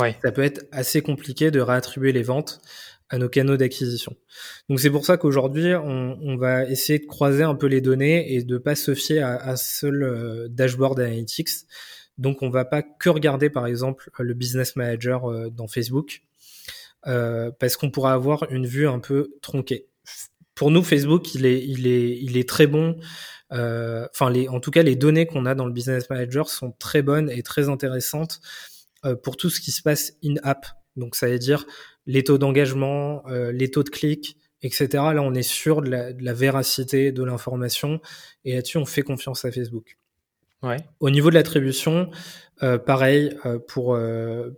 ouais. ça peut être assez compliqué de réattribuer les ventes à nos canaux d'acquisition. Donc c'est pour ça qu'aujourd'hui on, on, va essayer de croiser un peu les données et de pas se fier à un seul euh, dashboard analytics. Donc on va pas que regarder par exemple le business manager euh, dans Facebook euh, parce qu'on pourra avoir une vue un peu tronquée. Pour nous, Facebook, il est, il est, il est très bon. Euh, enfin, les, en tout cas, les données qu'on a dans le Business Manager sont très bonnes et très intéressantes euh, pour tout ce qui se passe in-app. Donc, ça veut dire les taux d'engagement, euh, les taux de clics, etc. Là, on est sûr de la, de la véracité de l'information et là-dessus, on fait confiance à Facebook. Ouais. Au niveau de l'attribution, euh, pareil euh, pour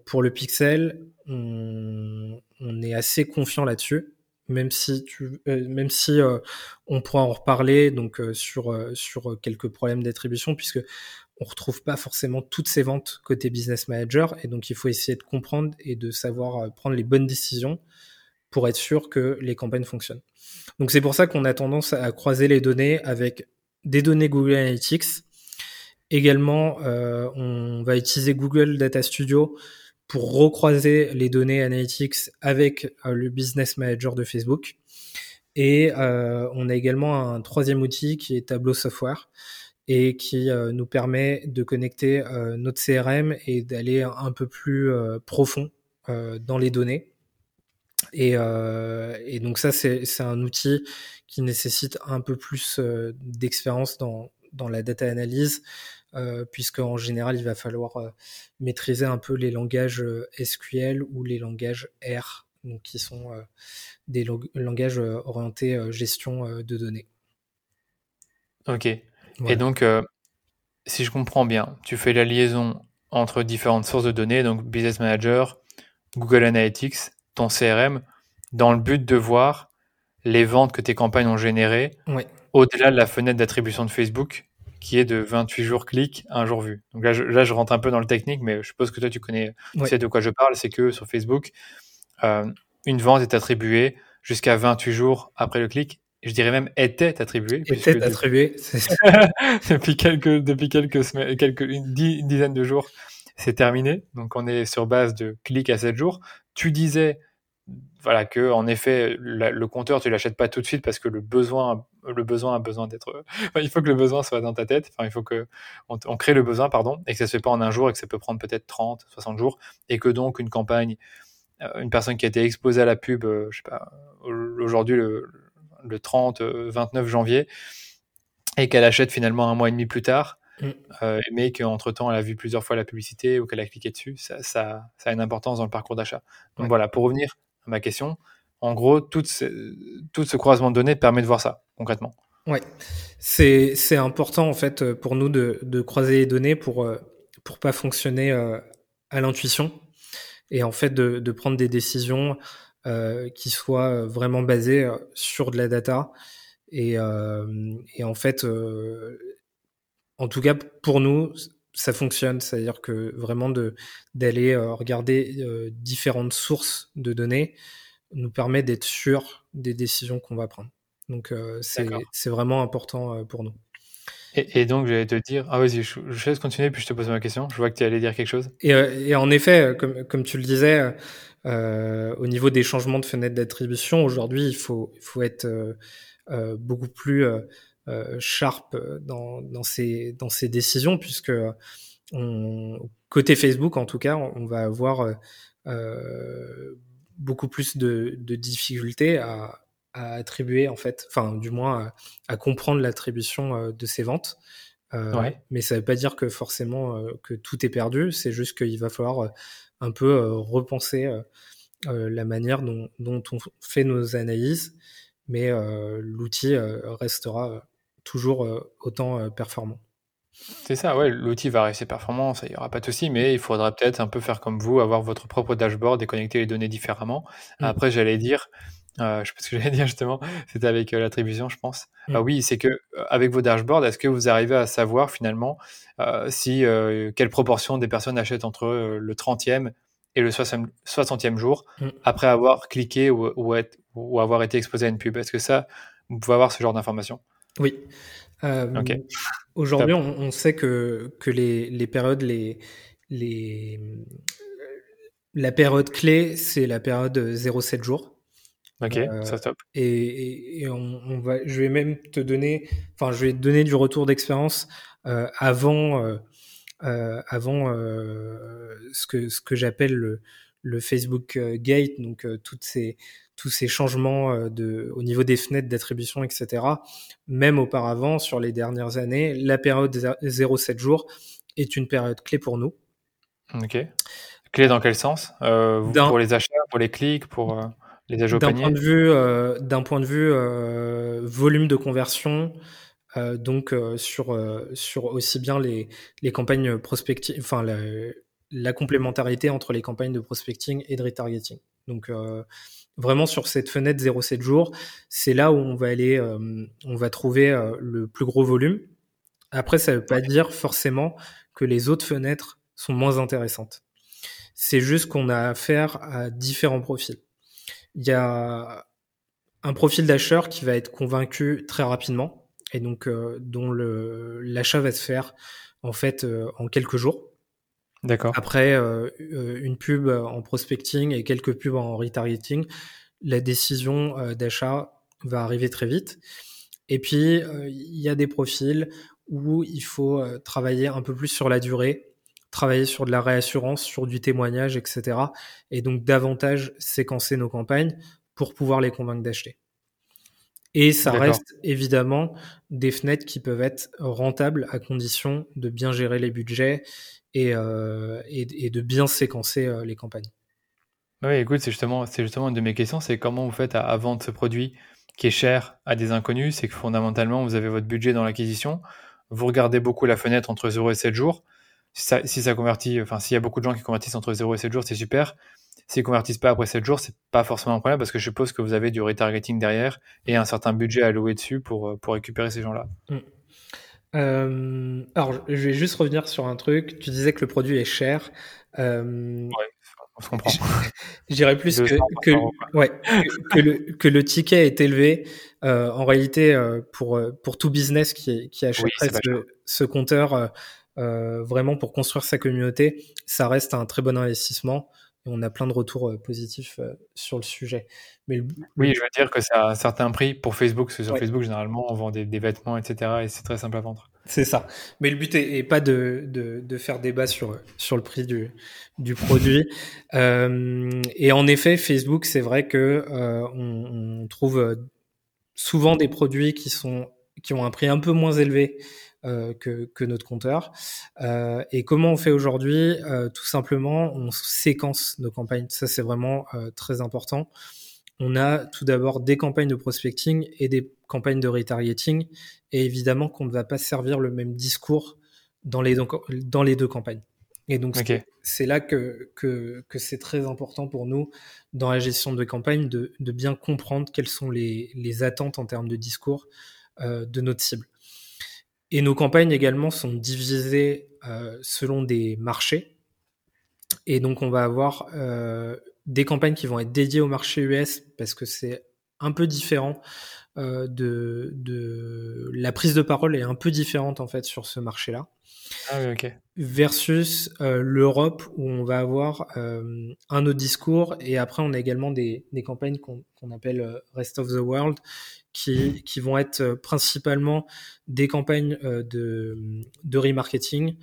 pour le pixel, on, on est assez confiant là-dessus, même si tu, euh, même si euh, on pourra en reparler donc euh, sur sur quelques problèmes d'attribution puisque on retrouve pas forcément toutes ces ventes côté business manager et donc il faut essayer de comprendre et de savoir prendre les bonnes décisions pour être sûr que les campagnes fonctionnent. Donc c'est pour ça qu'on a tendance à croiser les données avec des données Google Analytics. Également, on va utiliser Google Data Studio pour recroiser les données analytics avec euh, le business manager de Facebook. Et euh, on a également un troisième outil qui est Tableau Software et qui euh, nous permet de connecter notre CRM et d'aller un peu plus profond dans les données. Et, donc ça, c'est un outil qui nécessite un peu plus d'expérience dans, dans la data analyse, puisque en général, il va falloir euh, maîtriser un peu les langages euh, SQL ou les langages R, donc qui sont des langages orientés gestion de données. Ok. Et donc, si je comprends bien, tu fais la liaison entre différentes sources de données, donc Business Manager, Google Analytics, ton CRM, dans le but de voir les ventes que tes campagnes ont générées au-delà de la fenêtre d'attribution de Facebook qui est de 28 jours clics, un jour vu. Donc là je, là, je rentre un peu dans le technique, mais je suppose que toi, tu connais, tu sais de quoi je parle. C'est que sur Facebook, euh, une vente est attribuée jusqu'à 28 jours après le clic. je dirais même était attribué. Était attribué. depuis quelques, depuis quelques semaines, quelques, une, dizaine de jours, c'est terminé. Donc on est sur base de clics à 7 jours. Tu disais, voilà, que en effet, le compteur, tu l'achètes pas tout de suite parce que le besoin, le besoin a besoin d'être, il faut que le besoin soit dans ta tête. Enfin, il faut que on, crée le besoin, pardon, et que ça se fait pas en un jour et que ça peut prendre peut-être 30, 60 jours et que donc une campagne, euh, une personne qui a été exposée à la pub, euh, je sais pas, aujourd'hui le le 30, 29 euh, janvier, et qu'elle achète finalement un mois et demi plus tard, mm. euh, mais qu'entre-temps, elle a vu plusieurs fois la publicité ou qu'elle a cliqué dessus, ça, ça, a une importance dans le parcours d'achat. Donc voilà, pour revenir ma question, en gros, tout ce, croisement de données permet de voir ça, concrètement. Ouais, c'est important en fait pour nous de, croiser les données pour euh, pour pas fonctionner à l'intuition et en fait de, prendre des décisions euh, qui soit vraiment basé euh, sur de la data. Euh, et en fait, en tout cas pour nous, ça fonctionne, c'est-à-dire que vraiment d'aller regarder différentes sources de données nous permet d'être sûr des décisions qu'on va prendre. Donc c'est vraiment important pour nous. Et, et donc j'allais te dire, ah vas-y, je, je laisse continuer puis je te pose ma question. Je vois que tu allais dire quelque chose. Et, et en effet, comme, comme tu le disais, euh, au niveau des changements de fenêtre d'attribution, aujourd'hui, il faut, il faut être euh, euh, beaucoup plus sharp dans, dans, ces, dans ces décisions, puisque on, côté Facebook, en tout cas, on va avoir beaucoup plus de, de difficultés à, à, attribuer, en fait, enfin, du moins, à, à comprendre l'attribution de ces ventes. Euh, ouais. Mais ça ne veut pas dire que forcément euh, que tout est perdu. C'est juste qu'il va falloir un peu euh, repenser euh, euh, la manière dont, dont, on fait nos analyses, mais l'outil restera toujours autant performant. C'est ça, ouais, l'outil va rester performant, ça y aura pas de souci, mais il faudra peut-être un peu faire comme vous, avoir votre propre dashboard et connecter les données différemment. Mmh. Après, j'allais dire, euh, je sais pas ce que j'allais dire justement, c'était avec l'attribution, je pense. Mmh. oui, c'est que avec vos dashboards, est-ce que vous arrivez à savoir finalement euh, si quelle proportion des personnes achètent entre le 30e et le 60e jour mm. après avoir cliqué ou, ou, avoir été exposé à une pub? Est-ce que ça, vous pouvez avoir ce genre d'informations? Oui. Euh, Aujourd'hui, on, sait que, que les, les périodes, les, les, la période clé, c'est la période 0,7 jours. Ok, euh, ça top. Et, et, on, va, je vais même te donner, enfin, je vais te donner du retour d'expérience euh, avant euh, euh, avant euh, ce que ce que j'appelle le, le, Facebook Gate, donc toutes ces tous ces changements de, au niveau des fenêtres d'attribution, etc. Même auparavant, sur les dernières années, la période 0,7 jours est une période clé pour nous. Ok. Clé dans quel sens? Euh, Pour les achats, pour les clics, pour les ajouts D'un point de vue, euh, d'un point de vue euh, volume de conversion, euh, donc euh, sur euh, sur aussi bien les les campagnes prospecting, enfin la, la, complémentarité entre les campagnes de prospecting et de retargeting. Donc vraiment sur cette fenêtre 0,7 jours, c'est là où on va aller, on va trouver le plus gros volume. Après, ça veut pas dire forcément que les autres fenêtres sont moins intéressantes. C'est juste qu'on a affaire à différents profils. Il y a un profil d'acheteur qui va être convaincu très rapidement et donc euh, dont l'achat va se faire en fait euh, en quelques jours. D'accord. Après euh, une pub en prospecting et quelques pubs en retargeting, la décision d'achat va arriver très vite. Et puis il y a des profils où il faut travailler un peu plus sur la durée, travailler sur de la réassurance, sur du témoignage, etc. Et donc davantage séquencer nos campagnes pour pouvoir les convaincre d'acheter. Et ça reste évidemment des fenêtres qui peuvent être rentables à condition de bien gérer les budgets et, euh, et, de bien séquencer euh, les campagnes. Oui, écoute, c'est justement, c'est justement une de mes questions, c'est comment vous faites à, vendre ce produit qui est cher à des inconnus, c'est que fondamentalement, vous avez votre budget dans l'acquisition, vous regardez beaucoup la fenêtre entre 0 et 7 jours, si ça, si ça convertit, enfin, s'il y a beaucoup de gens qui convertissent entre 0 et 7 jours, c'est super, S'ils convertissent pas après 7 jours, c'est pas forcément un problème parce que je suppose que vous avez du retargeting derrière et un certain budget à louer dessus pour, euh, pour récupérer ces gens-là. Mm. Euh, alors, je vais juste revenir sur un truc. Tu disais que le produit est cher. Euh, on se comprend. Je dirais plus que, que, ouais, que, le, que, le, ticket est élevé. Euh, en réalité, euh, pour, pour tout business qui, qui achèterait ce, ce, compteur euh, vraiment pour construire sa communauté, ça reste un très bon investissement. Et on a plein de retours positifs sur le sujet. Mais Oui, je veux dire que c'est un certain prix pour Facebook, parce que sur Facebook, généralement, on vend des, des vêtements, etc. Et c'est très simple à vendre. C'est ça. Mais le but est, pas de, de, de, faire débat sur, sur le prix du, du produit. Euh, et en effet, Facebook, c'est vrai que euh, on, on, trouve souvent des produits qui sont qui ont un prix un peu moins élevé euh, que, que, notre compteur. Euh, et comment on fait aujourd'hui euh, Tout simplement, on séquence nos campagnes. Ça, c'est vraiment euh, très important on a tout d'abord des campagnes de prospecting et des campagnes de retargeting. Et évidemment qu'on ne va pas servir le même discours dans les, dans les deux campagnes. Et donc, c'est là que, que, c'est très important pour nous, dans la gestion de campagne, de, bien comprendre quelles sont les, les, attentes en termes de discours euh, de notre cible. Et nos campagnes également sont divisées euh, selon des marchés. Et donc, on va avoir euh, des campagnes qui vont être dédiées au marché US parce que c'est un peu différent euh, de, de la prise de parole est un peu différente en fait sur ce marché-là. Ah oui, ok. Versus l'Europe où on va avoir un autre discours et après on a également des, des campagnes qu'on appelle Rest of the World qui, vont être euh, principalement des campagnes de, de remarketing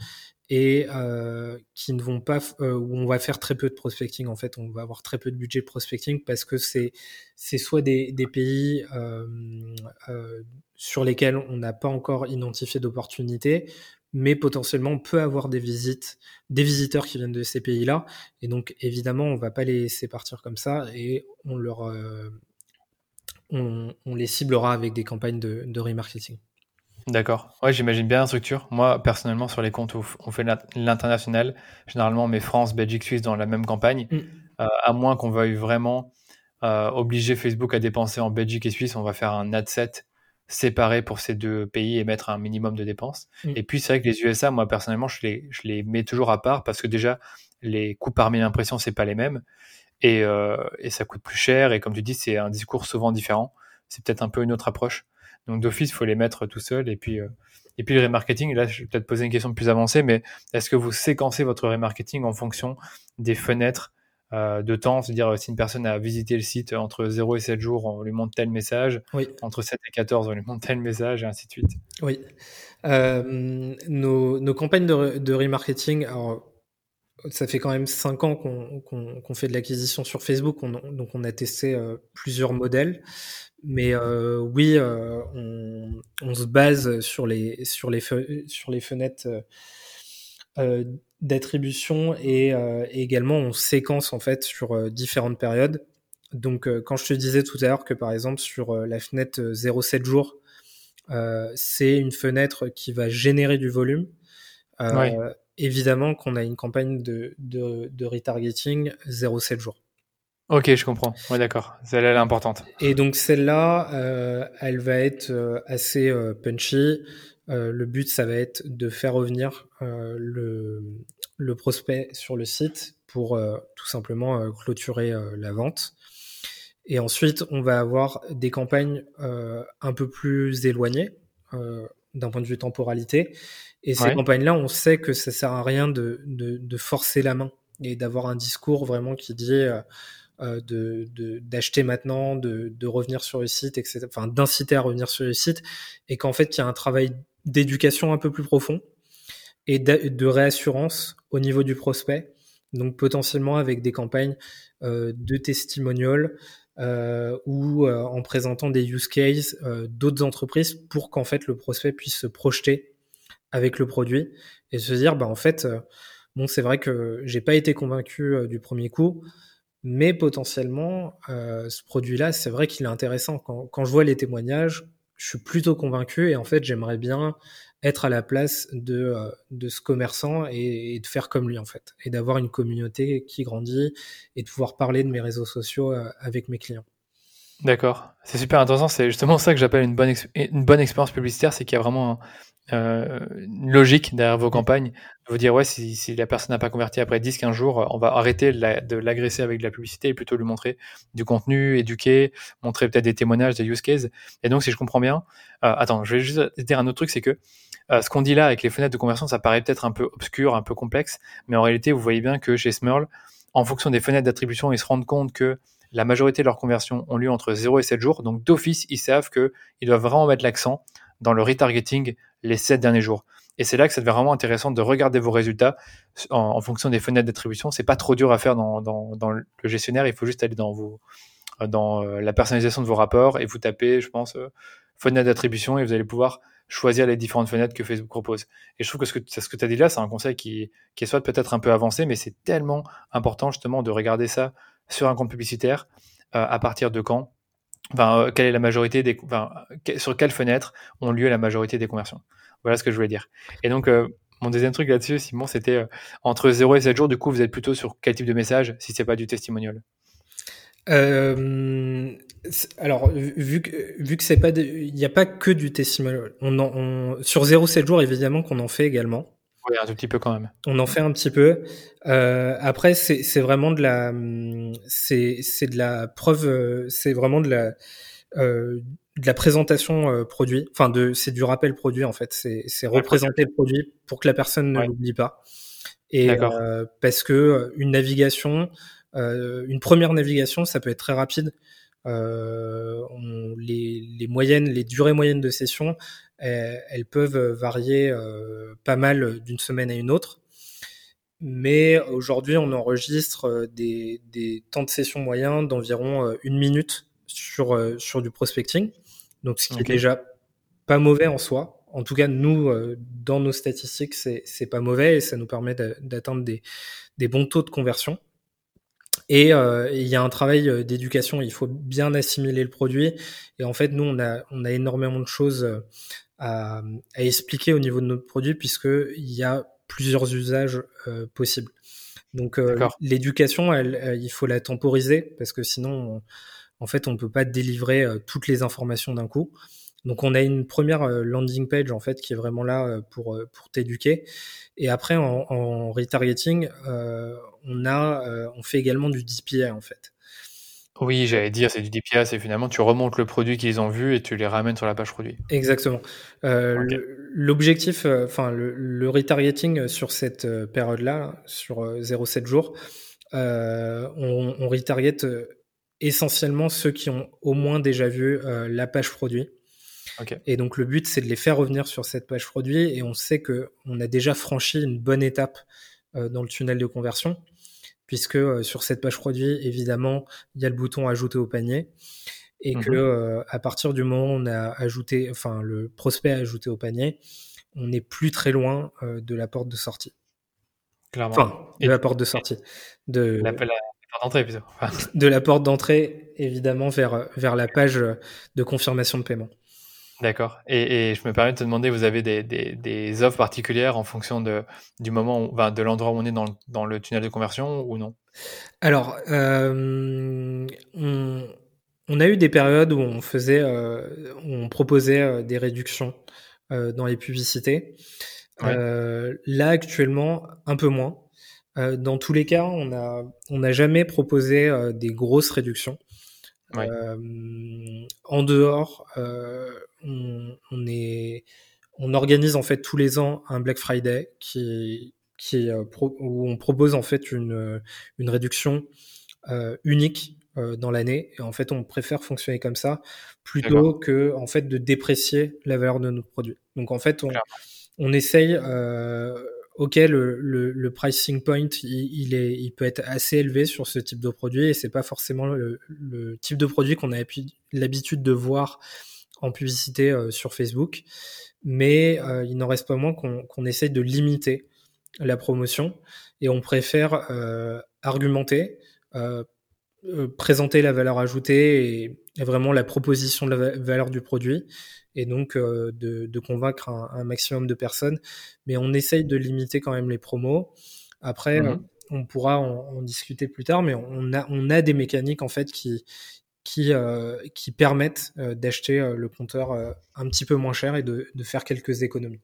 et euh, qui ne vont pas euh, où on va faire très peu de prospecting en fait. On va avoir très peu de budget de prospecting parce que c'est c'est soit des, des pays euh, euh, sur lesquels on n'a pas encore identifié d'opportunités mais potentiellement on peut avoir des visites des visiteurs qui viennent de ces pays là et donc évidemment on va pas les laisser partir comme ça et on leur euh, on, on, les ciblera avec des campagnes de, de remarketing D'accord. Ouais, j'imagine bien la structure. Moi, personnellement, sur les comptes où on fait l'international, généralement, on met France, Belgique, Suisse dans la même campagne. Mm. Euh, à moins qu'on veuille vraiment euh, obliger Facebook à dépenser en Belgique et Suisse, on va faire un ad set séparé pour ces deux pays et mettre un minimum de dépenses. Mm. Et puis, c'est vrai que les USA, moi, personnellement, je les, je les mets toujours à part parce que déjà, les coûts par mille impressions, c'est pas les mêmes. Et, euh, et ça coûte plus cher. Et comme tu dis, c'est un discours souvent différent. C'est peut-être un peu une autre approche. Donc d'office, il faut les mettre tout seul. Et puis, euh, et puis le remarketing, là, je vais peut-être poser une question plus avancée, mais est-ce que vous séquencez votre remarketing en fonction des fenêtres euh, de temps? C'est-à-dire, si une personne a visité le site entre 0 et 7 jours, on lui montre tel message. Oui. Entre 7 et 14, on lui montre tel message, et ainsi de suite. Oui. Euh, nos, nos, campagnes de, de remarketing, alors, ça fait quand même 5 ans qu'on fait de l'acquisition sur Facebook, on, donc on a testé euh, plusieurs modèles. Mais euh, oui, euh, on, on, se base sur les, sur les, sur les fenêtres euh, d'attribution et, et, également on séquence en fait sur différentes périodes. Donc quand je te disais tout à l'heure que par exemple sur la fenêtre 0,7 jours, c'est une fenêtre qui va générer du volume. Évidemment qu'on a une campagne de, de, de retargeting 0,7 jours. Ok, je comprends. Ouais, d'accord. Celle-là, elle est importante. Et donc celle-là, euh, elle va être euh, assez euh, punchy. Le but, ça va être de faire revenir le, le, prospect sur le site pour tout simplement clôturer la vente. Et ensuite, on va avoir des campagnes un peu plus éloignées d'un point de vue temporalité. Et ces campagnes-là, on sait que ça sert à rien de, de, de forcer la main et d'avoir un discours vraiment qui dit euh, de d'acheter maintenant, de, de, revenir sur le site, etc. Enfin, d'inciter à revenir sur le site, et qu'en fait, il y a un travail d'éducation un peu plus profond et de réassurance au niveau du prospect. Donc potentiellement avec des campagnes euh, de testimonial euh, ou euh, en présentant des use cases euh, d'autres entreprises pour qu'en fait le prospect puisse se projeter avec le produit et se dire bah en fait bon c'est vrai que j'ai pas été convaincu du premier coup mais potentiellement, euh, ce produit-là, c'est vrai qu'il est intéressant. Quand, quand, je vois les témoignages, je suis plutôt convaincu et en fait, j'aimerais bien être à la place de, euh, de ce commerçant et, et, de faire comme lui en fait, et d'avoir une communauté qui grandit et de pouvoir parler de mes réseaux sociaux euh, avec mes clients. D'accord, c'est super intéressant. C'est justement ça que j'appelle une bonne, une bonne expérience publicitaire, c'est qu'il y a vraiment logique derrière vos campagnes. Vous dire, ouais, si, la personne n'a pas converti après 10-15 jours, on va arrêter de l'agresser avec de la publicité et plutôt lui montrer du contenu, éduquer, montrer peut-être des témoignages, des use cases. Et donc, si je comprends bien, attends, je vais juste dire un autre truc, c'est que ce qu'on dit là avec les fenêtres de conversion, ça paraît peut-être un peu obscur, un peu complexe, mais en réalité, vous voyez bien que chez Smurl, en fonction des fenêtres d'attribution, ils se rendent compte que la majorité de leurs conversions ont lieu entre 0 et 7 jours. Donc d'office, ils savent qu'ils doivent vraiment mettre l'accent dans le retargeting les 7 derniers jours. Et c'est là que ça devient vraiment intéressant de regarder vos résultats en, fonction des fenêtres d'attribution. C'est pas trop dur à faire dans, le gestionnaire. Il faut juste aller dans, euh, la personnalisation de vos rapports et vous tapez, je pense, euh, fenêtre d'attribution et vous allez pouvoir choisir les différentes fenêtres que Facebook propose. Et je trouve que ce que, ce tu as dit là, c'est un conseil qui, qui est soit peut-être un peu avancé, mais c'est tellement important justement de regarder ça sur un compte publicitaire, euh, à partir de quand Enfin, euh, quelle est la majorité des, sur quelle fenêtre ont lieu la majorité des conversions Voilà ce que je voulais dire. Et donc, euh, mon deuxième truc là-dessus, Simon, c'était entre 0 et 7 jours, du coup, vous êtes plutôt sur quel type de message si c'est pas du testimonial? Alors, vu que, vu que c'est pas, il n'y a pas que du testimonial. On, en, on sur 0-7 jours, évidemment qu'on en fait également. Oui, un tout petit peu quand même. On en fait un petit peu. Euh, après, c'est vraiment de la, c'est de la preuve, c'est vraiment de la euh, de la présentation euh, produit. Enfin, de c'est du rappel produit en fait. C'est représenter le produit pour que la personne ne l'oublie pas. Et euh, parce que une navigation, euh, une première navigation, ça peut être très rapide. Euh, on, les, les moyennes, les durées moyennes de session, elles, peuvent varier euh, pas mal d'une semaine à une autre. Mais aujourd'hui, on enregistre euh, des, des, temps de session moyens d'environ euh, une minute sur, sur du prospecting. Donc, ce qui est déjà pas mauvais en soi. En tout cas, nous, dans nos statistiques, c'est pas mauvais et ça nous permet d'atteindre des, des bons taux de conversion. Et il y a un travail d'éducation. Il faut bien assimiler le produit. Et en fait, nous, on a, on a énormément de choses à, expliquer au niveau de notre produit puisqu'il y a plusieurs usages euh, possibles. Donc euh, l'éducation, elle, il faut la temporiser parce que sinon, en fait, on ne peut pas délivrer euh, toutes les informations d'un coup. Donc on a une première landing page en fait qui est vraiment là pour pour t'éduquer. Et après en, en retargeting, on a on fait également du DPI en fait. Oui, j'allais dire, c'est du DPA, c'est finalement tu remontes le produit qu'ils ont vu et tu les ramènes sur la page produit. Exactement. Euh, L'objectif, euh, enfin le, retargeting sur cette euh, période-là, sur 0,7 euh, jours, euh, on, on retarget essentiellement ceux qui ont au moins déjà vu la page produit. Okay. Et donc le but, c'est de les faire revenir sur cette page produit et on sait que on a déjà franchi une bonne étape dans le tunnel de conversion puisque euh, sur cette page produit, évidemment, il y a le bouton ajouter au panier et que mhm. euh, à partir du moment où on a ajouté, enfin le prospect a ajouté au panier, on n'est plus très loin euh, de la porte de sortie. Clairement. Enfin, de la porte de sortie. De la, porte d'entrée, plutôt. de la porte d'entrée, évidemment, vers, vers la page de confirmation de paiement. D'accord. Et, et, je me permets de te demander, vous avez des, des, des offres particulières en fonction de, du moment, où, de l'endroit où on est dans, dans, le tunnel de conversion ou non? Alors, euh, on, on, a eu des périodes où on faisait, euh, où on proposait euh, des réductions euh, dans les publicités. Là, actuellement, un peu moins. Dans tous les cas, on a, on n'a jamais proposé des grosses réductions. Euh, en dehors, euh, on, on, est, on organise en fait tous les ans un Black Friday qui, qui euh, où on propose en fait une, une réduction euh, unique dans l'année. Et en fait, on préfère fonctionner comme ça plutôt que en fait de déprécier la valeur de notre produit. Donc en fait, on, on essaye euh, ok, le, le, pricing point, il, est, il peut être assez élevé sur ce type de produit et c'est pas forcément le, type de produit qu'on a l'habitude de voir en publicité euh, sur Facebook. Mais euh, il n'en reste pas moins qu'on essaye de limiter la promotion et on préfère euh, présenter la valeur ajoutée et, et, vraiment la proposition de la valeur du produit et donc euh, de, de, convaincre un, un, maximum de personnes. Mais on essaye de limiter quand même les promos. Après, euh, on pourra en, en, discuter plus tard, mais on a, on a des mécaniques en fait qui, qui, euh, qui permettent d'acheter le compteur un petit peu moins cher et de, de faire quelques économies.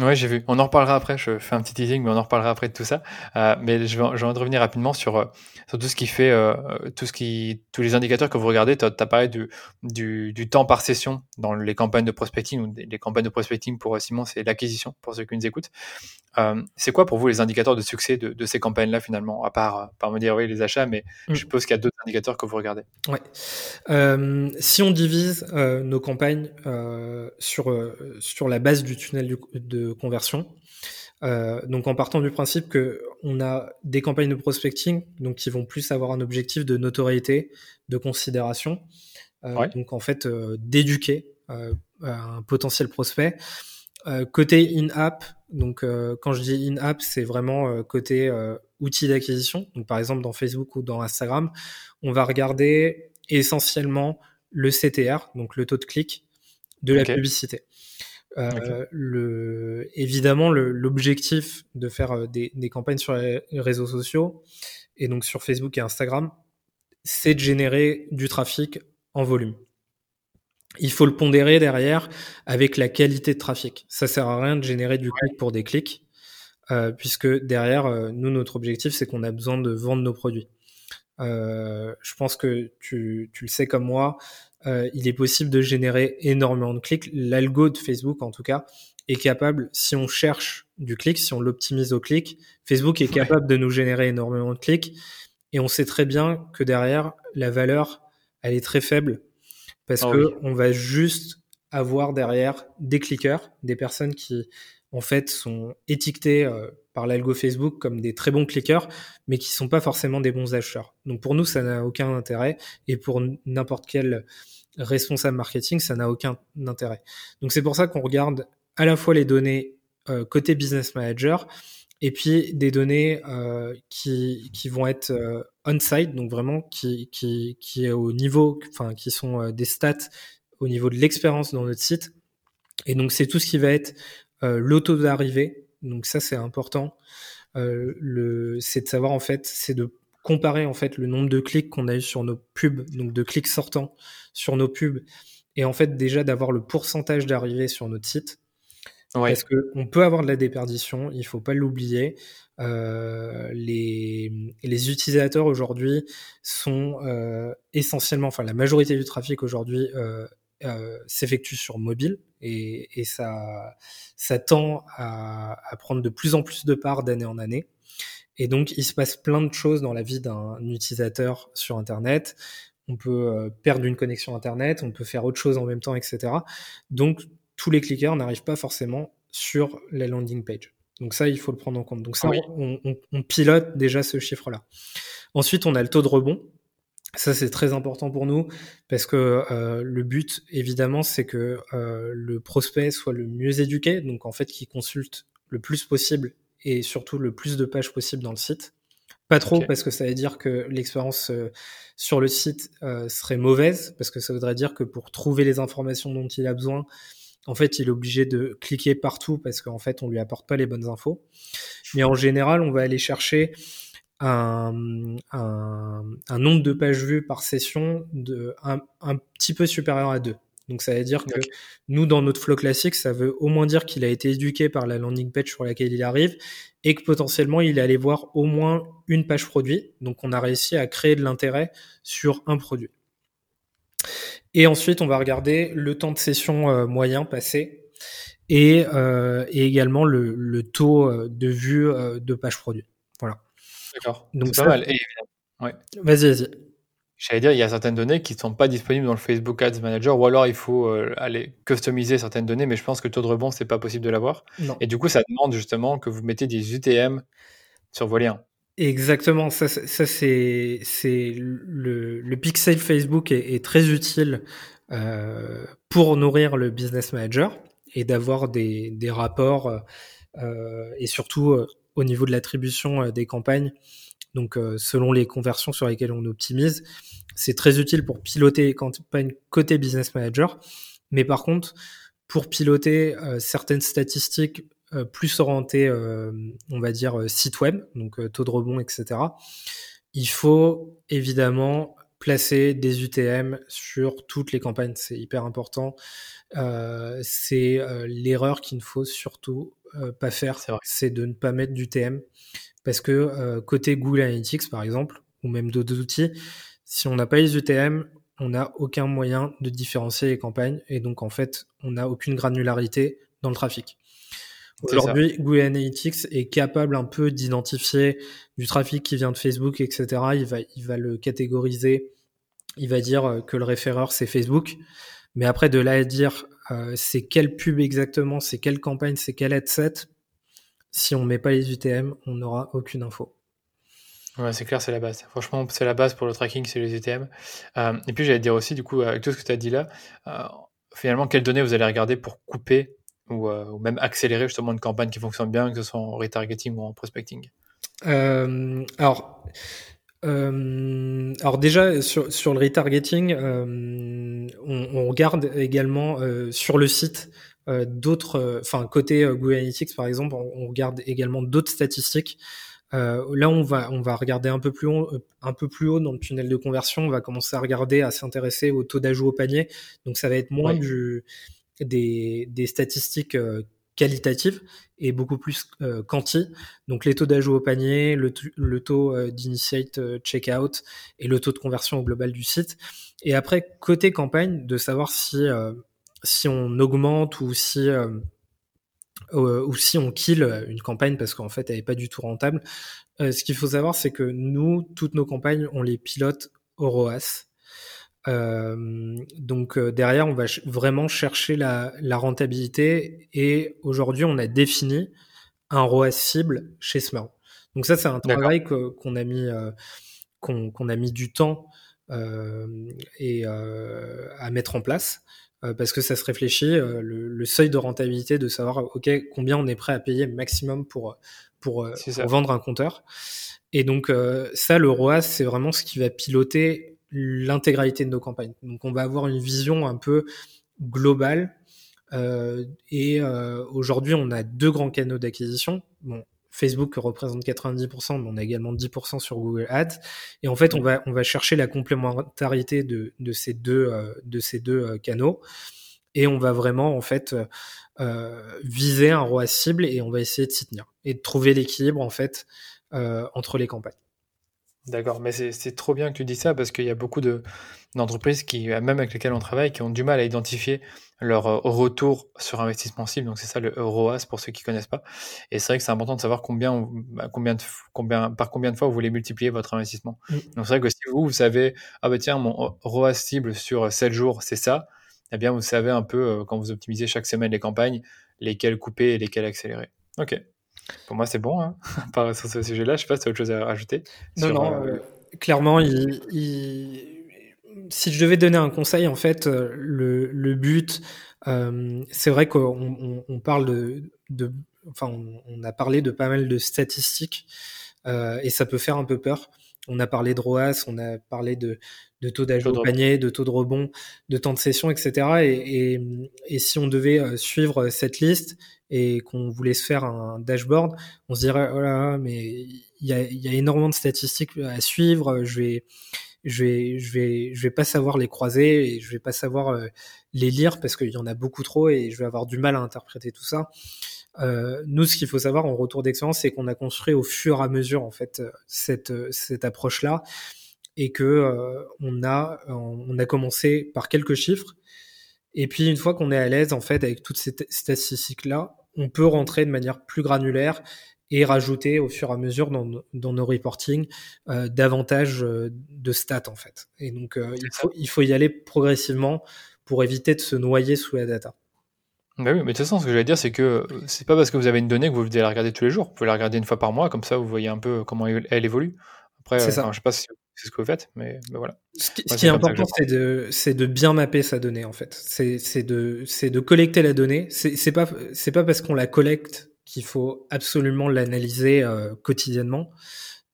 Ouais, j'ai vu. On en reparlera après. Je fais un petit teasing, mais on en reparlera après de tout ça. Euh, mais je vais, je vais revenir rapidement sur, euh, sur tout ce qui fait, euh, tout ce qui, tous les indicateurs que vous regardez. Tu as, parlé du, du, du, temps par session dans les campagnes de prospecting ou les campagnes de prospecting pour Simon, c'est l'acquisition pour ceux qui nous écoutent. Euh, c'est quoi pour vous les indicateurs de succès de, de ces campagnes-là finalement, à part, par me dire oui les achats, mais mm. je suppose qu'il y a d'autres indicateurs que vous regardez. Ouais. Si on divise nos campagnes sur sur la base du tunnel de conversion. Euh, donc en partant du principe que on a des campagnes de prospecting donc qui vont plus avoir un objectif de notoriété, de considération. Euh, donc en fait euh, d'éduquer un potentiel prospect. côté in-app, donc quand je dis in-app, c'est vraiment côté outil d'acquisition. Donc par exemple dans Facebook ou dans Instagram, on va regarder essentiellement le CTR, donc le taux de clic de la publicité. Euh, le, évidemment, l'objectif de faire euh, des, des, campagnes sur les réseaux sociaux et donc sur Facebook et Instagram, c'est de générer du trafic en volume. Il faut le pondérer derrière avec la qualité de trafic. Ça sert à rien de générer du clic pour des clics, euh, puisque derrière, euh, nous, notre objectif, c'est qu'on a besoin de vendre nos produits. Je pense que tu, tu, le sais comme moi, euh, il est possible de générer énormément de clics. L'algo de Facebook, en tout cas, est capable, si on cherche du clic, si on l'optimise au clic, Facebook est capable de nous générer énormément de clics. Et on sait très bien que derrière, la valeur, elle est très faible parce oh que on va juste avoir derrière des cliqueurs, des personnes qui, en fait, sont étiquetées euh, par l'algo Facebook comme des très bons cliqueurs, mais qui sont pas forcément des bons acheteurs. Donc pour nous, ça n'a aucun intérêt, et pour n'importe quel responsable marketing, ça n'a aucun intérêt. Donc c'est pour ça qu'on regarde à la fois les données euh, côté business manager, et puis des données euh, qui, vont être euh, on-site, donc vraiment qui, est au niveau, enfin qui sont des stats au niveau de l'expérience dans notre site. Et donc c'est tout ce qui va être l'auto d'arrivée, donc ça c'est important. Euh, le, c'est de savoir en fait, c'est de comparer en fait le nombre de clics qu'on a eu sur nos pubs, donc de clics sortants sur nos pubs, et en fait déjà d'avoir le pourcentage d'arrivée sur notre site. Parce que on peut avoir de la déperdition, il faut pas l'oublier. Euh, les, les utilisateurs aujourd'hui sont euh, essentiellement, enfin la majorité du trafic aujourd'hui euh, euh, s'effectue sur mobile et, et, ça, ça tend à, à, prendre de plus en plus de part d'année en année. Et donc, il se passe plein de choses dans la vie d'un utilisateur sur Internet. On peut euh, perdre une connexion Internet, on peut faire autre chose en même temps, etc. Donc, tous les cliqueurs n'arrivent pas forcément sur la landing page. Donc ça, il faut le prendre en compte. Donc ça, on, on, on, pilote déjà ce chiffre-là. Ensuite, on a le taux de rebond. Ça, c'est très important pour nous parce que euh, le but, évidemment, c'est que euh, le prospect soit le mieux éduqué, donc en fait, qu'il consulte le plus possible et surtout le plus de pages possible dans le site. Pas trop parce que ça veut dire que l'expérience euh, sur le site euh, serait mauvaise parce que ça voudrait dire que pour trouver les informations dont il a besoin, en fait, il est obligé de cliquer partout parce qu'en fait, on lui apporte pas les bonnes infos. Mais en général, on va aller chercher un, un, un, nombre de pages vues par session de un, un, petit peu supérieur à 2. Donc ça veut dire que nous, dans notre flow classique, ça veut au moins dire qu'il a été éduqué par la landing page sur laquelle il arrive et que potentiellement il est allé voir au moins une page produit. Donc on a réussi à créer de l'intérêt sur un produit. Et ensuite, on va regarder le temps de session euh, moyen passé et, euh, et également le, le, taux euh, de vue euh, de page produit. Voilà. D'accord. Donc c'est pas mal. Et... Ouais. Vas-y, vas-y. J'allais dire, il y a certaines données qui ne sont pas disponibles dans le Facebook Ads Manager, ou alors il faut euh, aller customiser certaines données, mais je pense que le taux de rebond, c'est pas possible de l'avoir. Et du coup, ça demande justement que vous mettez des UTM sur vos liens. Exactement, ça, ça c'est c'est le, le pixel Facebook est, est très utile euh, pour nourrir le business manager et d'avoir des, des rapports euh, et surtout euh, au niveau de l'attribution euh, des campagnes. Donc selon les conversions sur lesquelles on optimise, c'est très utile pour piloter les campagnes côté business manager. Mais par contre, pour piloter certaines statistiques euh, plus orienté, euh, on va dire, euh, site web, donc taux de rebond, etc. Il faut évidemment placer des UTM sur toutes les campagnes, c'est hyper important. c'est l'erreur qu'il ne faut surtout pas faire, c'est de ne pas mettre d'UTM parce que côté Google Analytics par exemple, ou même d'autres outils, si on n'a pas les UTM, on n'a aucun moyen de différencier les campagnes et donc en fait, on n'a aucune granularité dans le trafic. Aujourd'hui, Google Analytics est capable un peu d'identifier du trafic qui vient de Facebook, etc. Il va, il va le catégoriser. Il va dire que le référeur c'est Facebook. Mais après, de là à dire euh, c'est quelle pub exactement, c'est quelle campagne, c'est quel ad set, si on met pas les UTM, on n'aura aucune info. Ouais, c'est clair, c'est la base. Franchement, c'est la base pour le tracking, c'est les UTM. Euh, et puis, j'allais dire aussi, du coup, avec tout ce que tu as dit là, euh, finalement, quelles données vous allez regarder pour couper euh, ou, même accélérer justement une campagne qui fonctionne bien, que ce soit en retargeting ou en prospecting? Euh, Alors, euh, alors déjà sur, sur le retargeting, on, on, regarde également sur le site d'autres, enfin côté Google Analytics par exemple, on, regarde également d'autres statistiques. là, on va on va regarder un peu plus haut, un peu plus haut dans le tunnel de conversion. On va commencer à regarder, à s'intéresser au taux d'ajout au panier. Donc ça va être moins du des, des statistiques euh, qualitatives et beaucoup plus euh, quanti. Donc les taux d'ajout au panier, le, taux euh, d'initiate checkout et le taux de conversion global du site. Et après, côté campagne, de savoir si, si on augmente ou si, ou si on kill une campagne parce qu'en fait elle n'est pas du tout rentable. ce qu'il faut savoir, c'est que nous, toutes nos campagnes, on les pilote au ROAS. Euh, donc euh, derrière, on va vraiment chercher la, la rentabilité et aujourd'hui, on a défini un ROAS cible chez Smurl. Donc ça, c'est un travail qu'on a mis euh, qu'on a mis du temps et à mettre en place parce que ça se réfléchit le, le, seuil de rentabilité de savoir ok combien on est prêt à payer maximum pour pour, pour vendre un compteur. Et donc ça, le ROAS, c'est vraiment ce qui va piloter l'intégralité de nos campagnes. Donc on va avoir une vision un peu globale. Euh, et euh, aujourd'hui, on a deux grands canaux d'acquisition. Bon, Facebook représente 90%, mais on a également 10% sur Google Ads. Et en fait, on va on va chercher la complémentarité de, de ces deux euh, de ces deux euh, canaux. Et on va vraiment en fait viser un ROAS cible et on va essayer de s'y tenir et de trouver l'équilibre en fait entre les campagnes. D'accord, mais c'est trop bien que tu dis ça parce qu'il y a beaucoup d'entreprises qui, même avec lesquelles on travaille, qui ont du mal à identifier leur euh, retour sur investissement cible. Donc c'est ça le ROAS pour ceux qui connaissent pas. Et c'est vrai que c'est important de savoir combien, bah, combien, de, combien, par combien de fois vous voulez multiplier votre investissement. Mm. Donc c'est vrai que si vous, vous savez, ah bah tiens, mon ROAS cible sur 7 jours, c'est ça, eh bien vous savez un peu euh, quand vous optimisez chaque semaine les campagnes, lesquelles couper et lesquelles accélérer. Ok. Pour moi, c'est bon, hein, sur ce sujet-là. Je sais pas si tu as autre chose à rajouter. Non, non, euh, euh, clairement, il, si je devais donner un conseil, en fait, euh, le, le but, c'est vrai qu'on on, parle de, de enfin, on, on, a parlé de pas mal de statistiques et ça peut faire un peu peur. On a parlé de ROAS, on a parlé de, de taux d'ajout au panier, de taux de rebond, de temps de session, etc. Et, et, et si on devait suivre cette liste et qu'on voulait se faire un dashboard, on se dirait oh là, mais il y a, énormément de statistiques à suivre, je vais je vais je vais je vais pas savoir les croiser et je vais pas savoir euh, les lire parce qu'il y en a beaucoup trop et je vais avoir du mal à interpréter tout ça. Euh, nous, ce qu'il faut savoir en retour d'expérience, c'est qu'on a construit au fur et à mesure en fait cette cette approche là et que euh, on a on a commencé par quelques chiffres et puis une fois qu'on est à l'aise en fait avec toutes ces statistiques là, on peut rentrer de manière plus granulaire et rajouter au fur et à mesure dans, dans nos reporting euh, davantage euh, de stats en fait. Et donc euh, il, faut, il faut y aller progressivement pour éviter de se noyer sous la data. Bah oui, mais de toute façon, ce que je vais dire, c'est que c'est pas parce que vous avez une donnée que vous devez la regarder tous les jours. Vous pouvez la regarder une fois par mois, comme ça vous voyez un peu comment elle évolue. Après, je sais pas si c'est ce que vous faites, mais, voilà. Ce qui, est, important, c'est de, c'est de bien mapper sa donnée, en fait. C'est, c'est de, c'est de collecter la donnée. C'est, c'est pas, c'est pas parce qu'on la collecte qu'il faut absolument l'analyser euh, quotidiennement.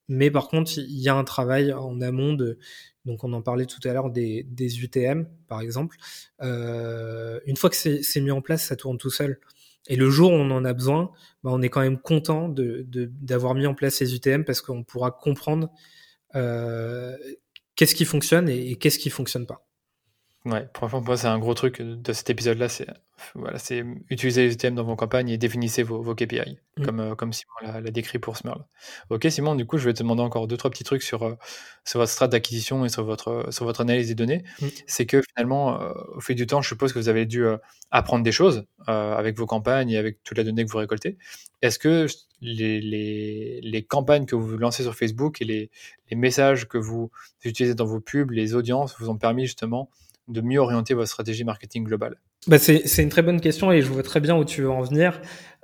Mais par contre, il y a un travail en amont de, donc on en parlait tout à l'heure des, des UTM, par exemple. Euh, une fois que c'est, c'est mis en place, ça tourne tout seul. Et le jour où on en a besoin, bah, on est quand même content d'avoir mis en place ces UTM parce qu'on pourra comprendre euh, qu'est-ce qui fonctionne et, et qu'est-ce qui fonctionne pas. Ouais, pour moi, c'est un gros truc de cet épisode-là, c'est voilà, c'est utiliser les UTM dans vos campagnes et définissez vos, vos KPI, mmh. comme, euh, comme Simon l'a décrit pour Smurl. Ok, Simon, du coup, je vais te demander encore deux, trois petits trucs sur, euh, sur votre strat d'acquisition et sur votre, sur votre analyse des données. Mmh. C'est que finalement, euh, au fil du temps, je suppose que vous avez dû apprendre des choses avec vos campagnes et avec toute la donnée que vous récoltez. Est-ce que les, les, les, campagnes que vous lancez sur Facebook et les, les messages que vous utilisez dans vos pubs, les audiences, vous ont permis justement de mieux orienter votre stratégie marketing globale bah C'est une très bonne question et je vois très bien où tu veux en venir.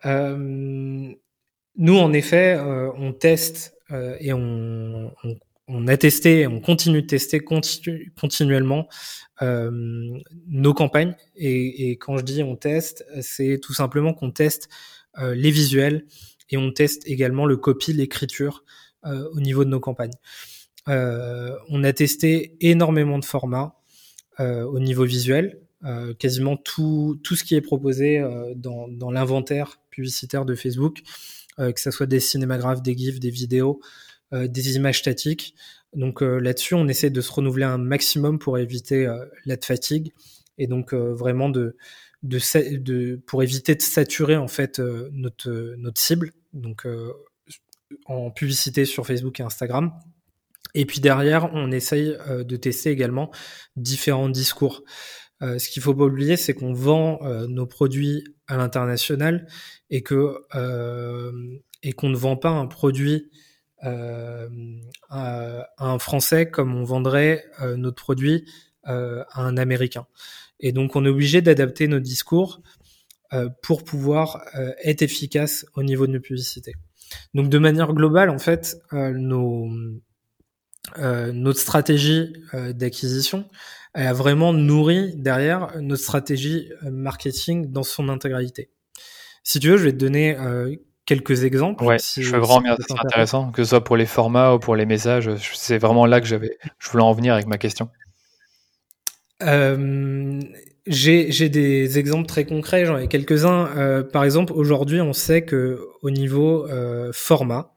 Euh, nous, en effet, euh, on teste euh, et on, a testé, on continue de tester continu, continuellement nos campagnes. Et, et, quand je dis on teste, c'est tout simplement qu'on teste les visuels et on teste également le copy, l'écriture au niveau de nos campagnes. on a testé énormément de formats. Euh, au niveau visuel. Euh, quasiment tout, tout ce qui est proposé euh, dans, dans l'inventaire publicitaire de Facebook, que ce soit des cinémagraphes, des GIFs, des vidéos, des images statiques. Donc là-dessus, on essaie de se renouveler un maximum pour éviter la fatigue et donc vraiment de, de, de, pour éviter de saturer en fait notre, notre cible. Donc en publicité sur Facebook et Instagram. Et puis derrière, on essaye euh, de tester également différents discours. Euh, ce qu'il faut pas oublier, c'est qu'on vend euh, nos produits à l'international et que et qu'on ne vend pas un produit à, un Français comme on vendrait notre produit à un Américain. Et donc, on est obligé d'adapter nos discours pour pouvoir être efficace au niveau de nos publicités. Donc, de manière globale, en fait, nos euh, notre stratégie euh, d'acquisition elle a vraiment nourri derrière notre stratégie euh, marketing dans son intégralité. Si tu veux, je vais te donner quelques exemples. Ouais, je suis vraiment bien, c'est intéressant, que ce soit pour les formats ou pour les messages. C'est vraiment là que j'avais, je voulais en venir avec ma question. Euh, j'ai des exemples très concrets, j'en ai quelques-uns. Euh, par exemple, aujourd'hui, on sait que au niveau euh, format,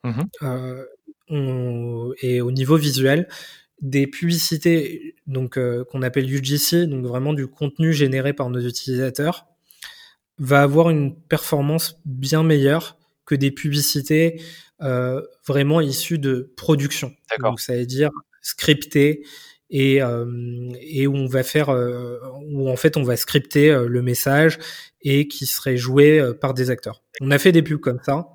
et au niveau visuel des publicités donc euh, qu'on appelle UGC, donc vraiment du contenu généré par nos utilisateurs, va avoir une performance bien meilleure que des publicités euh, vraiment issues de production. Donc ça veut dire scriptées et, euh, et où on va faire où en fait on va scripter le message et qui serait joué par des acteurs. On a fait des pubs comme ça.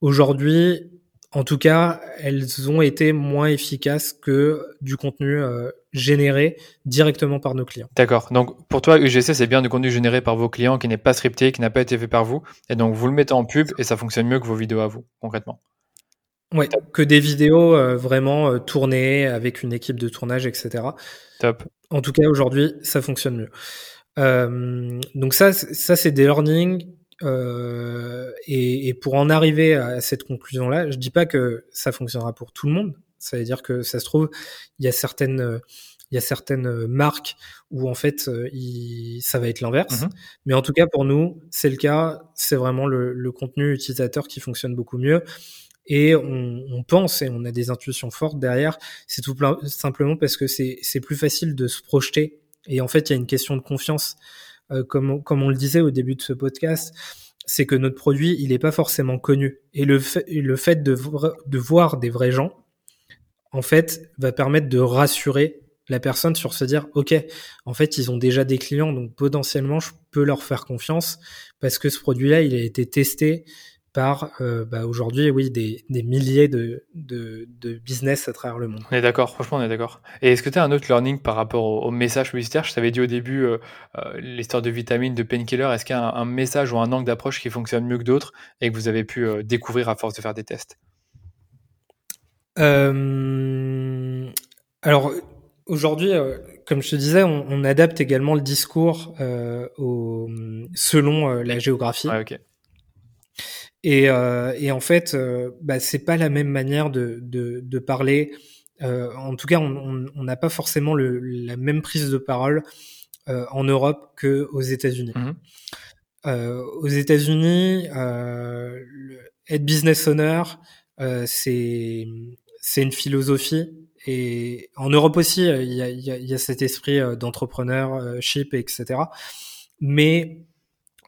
Aujourd'hui, en tout cas, elles ont été moins efficaces que du contenu euh, généré directement par nos clients. D'accord. Donc pour toi, UGC, c'est bien du contenu généré par vos clients qui n'est pas scripté, qui n'a pas été fait par vous. Et donc vous le mettez en pub et ça fonctionne mieux que vos vidéos à vous, concrètement. Oui, que des vidéos euh, vraiment euh, tournées avec une équipe de tournage, etc. Top. En tout cas, aujourd'hui, ça fonctionne mieux. donc ça, ça c'est des learnings euh, et, et, pour en arriver à cette conclusion-là, je dis pas que ça fonctionnera pour tout le monde. Ça veut dire que ça se trouve, il y a certaines, il y a certaines marques où en fait, il, ça va être l'inverse. Mm-hmm. Mais en tout cas, pour nous, c'est le cas. C'est vraiment le, le, contenu utilisateur qui fonctionne beaucoup mieux. Et on, on, pense et on a des intuitions fortes derrière. C'est tout simplement parce que c'est plus facile de se projeter. Et en fait, il y a une question de confiance. Euh, comme, on, comme on le disait au début de ce podcast, c'est que notre produit, il n'est pas forcément connu. Et le fait, le fait de, de voir des vrais gens, en fait, va permettre de rassurer la personne sur se dire, OK, en fait, ils ont déjà des clients, donc potentiellement, je peux leur faire confiance parce que ce produit-là, il a été testé, par euh, bah, aujourd'hui, oui, des, des milliers de, de, de, business à travers le monde. On est d'accord, franchement, on est d'accord. Et est-ce que tu as un autre learning par rapport au, message publicitaire? Je t'avais dit au début euh, euh, l'histoire de vitamines, de painkiller. Est-ce qu'il y a un, message ou un angle d'approche qui fonctionne mieux que d'autres et que vous avez pu découvrir à force de faire des tests? Alors, aujourd'hui, comme je te disais, on, on, adapte également le discours au, selon la géographie. Ouais, ok. Et, euh, et en fait, euh, bah, c'est pas la même manière de, de, de parler. Euh, en tout cas, on n'a pas forcément le, la même prise de parole euh, en Europe que aux États-Unis. Mmh aux États-Unis, être business owner, c'est c'est une philosophie et en Europe aussi, il y a, y a cet esprit d'entrepreneurship, etc. Mais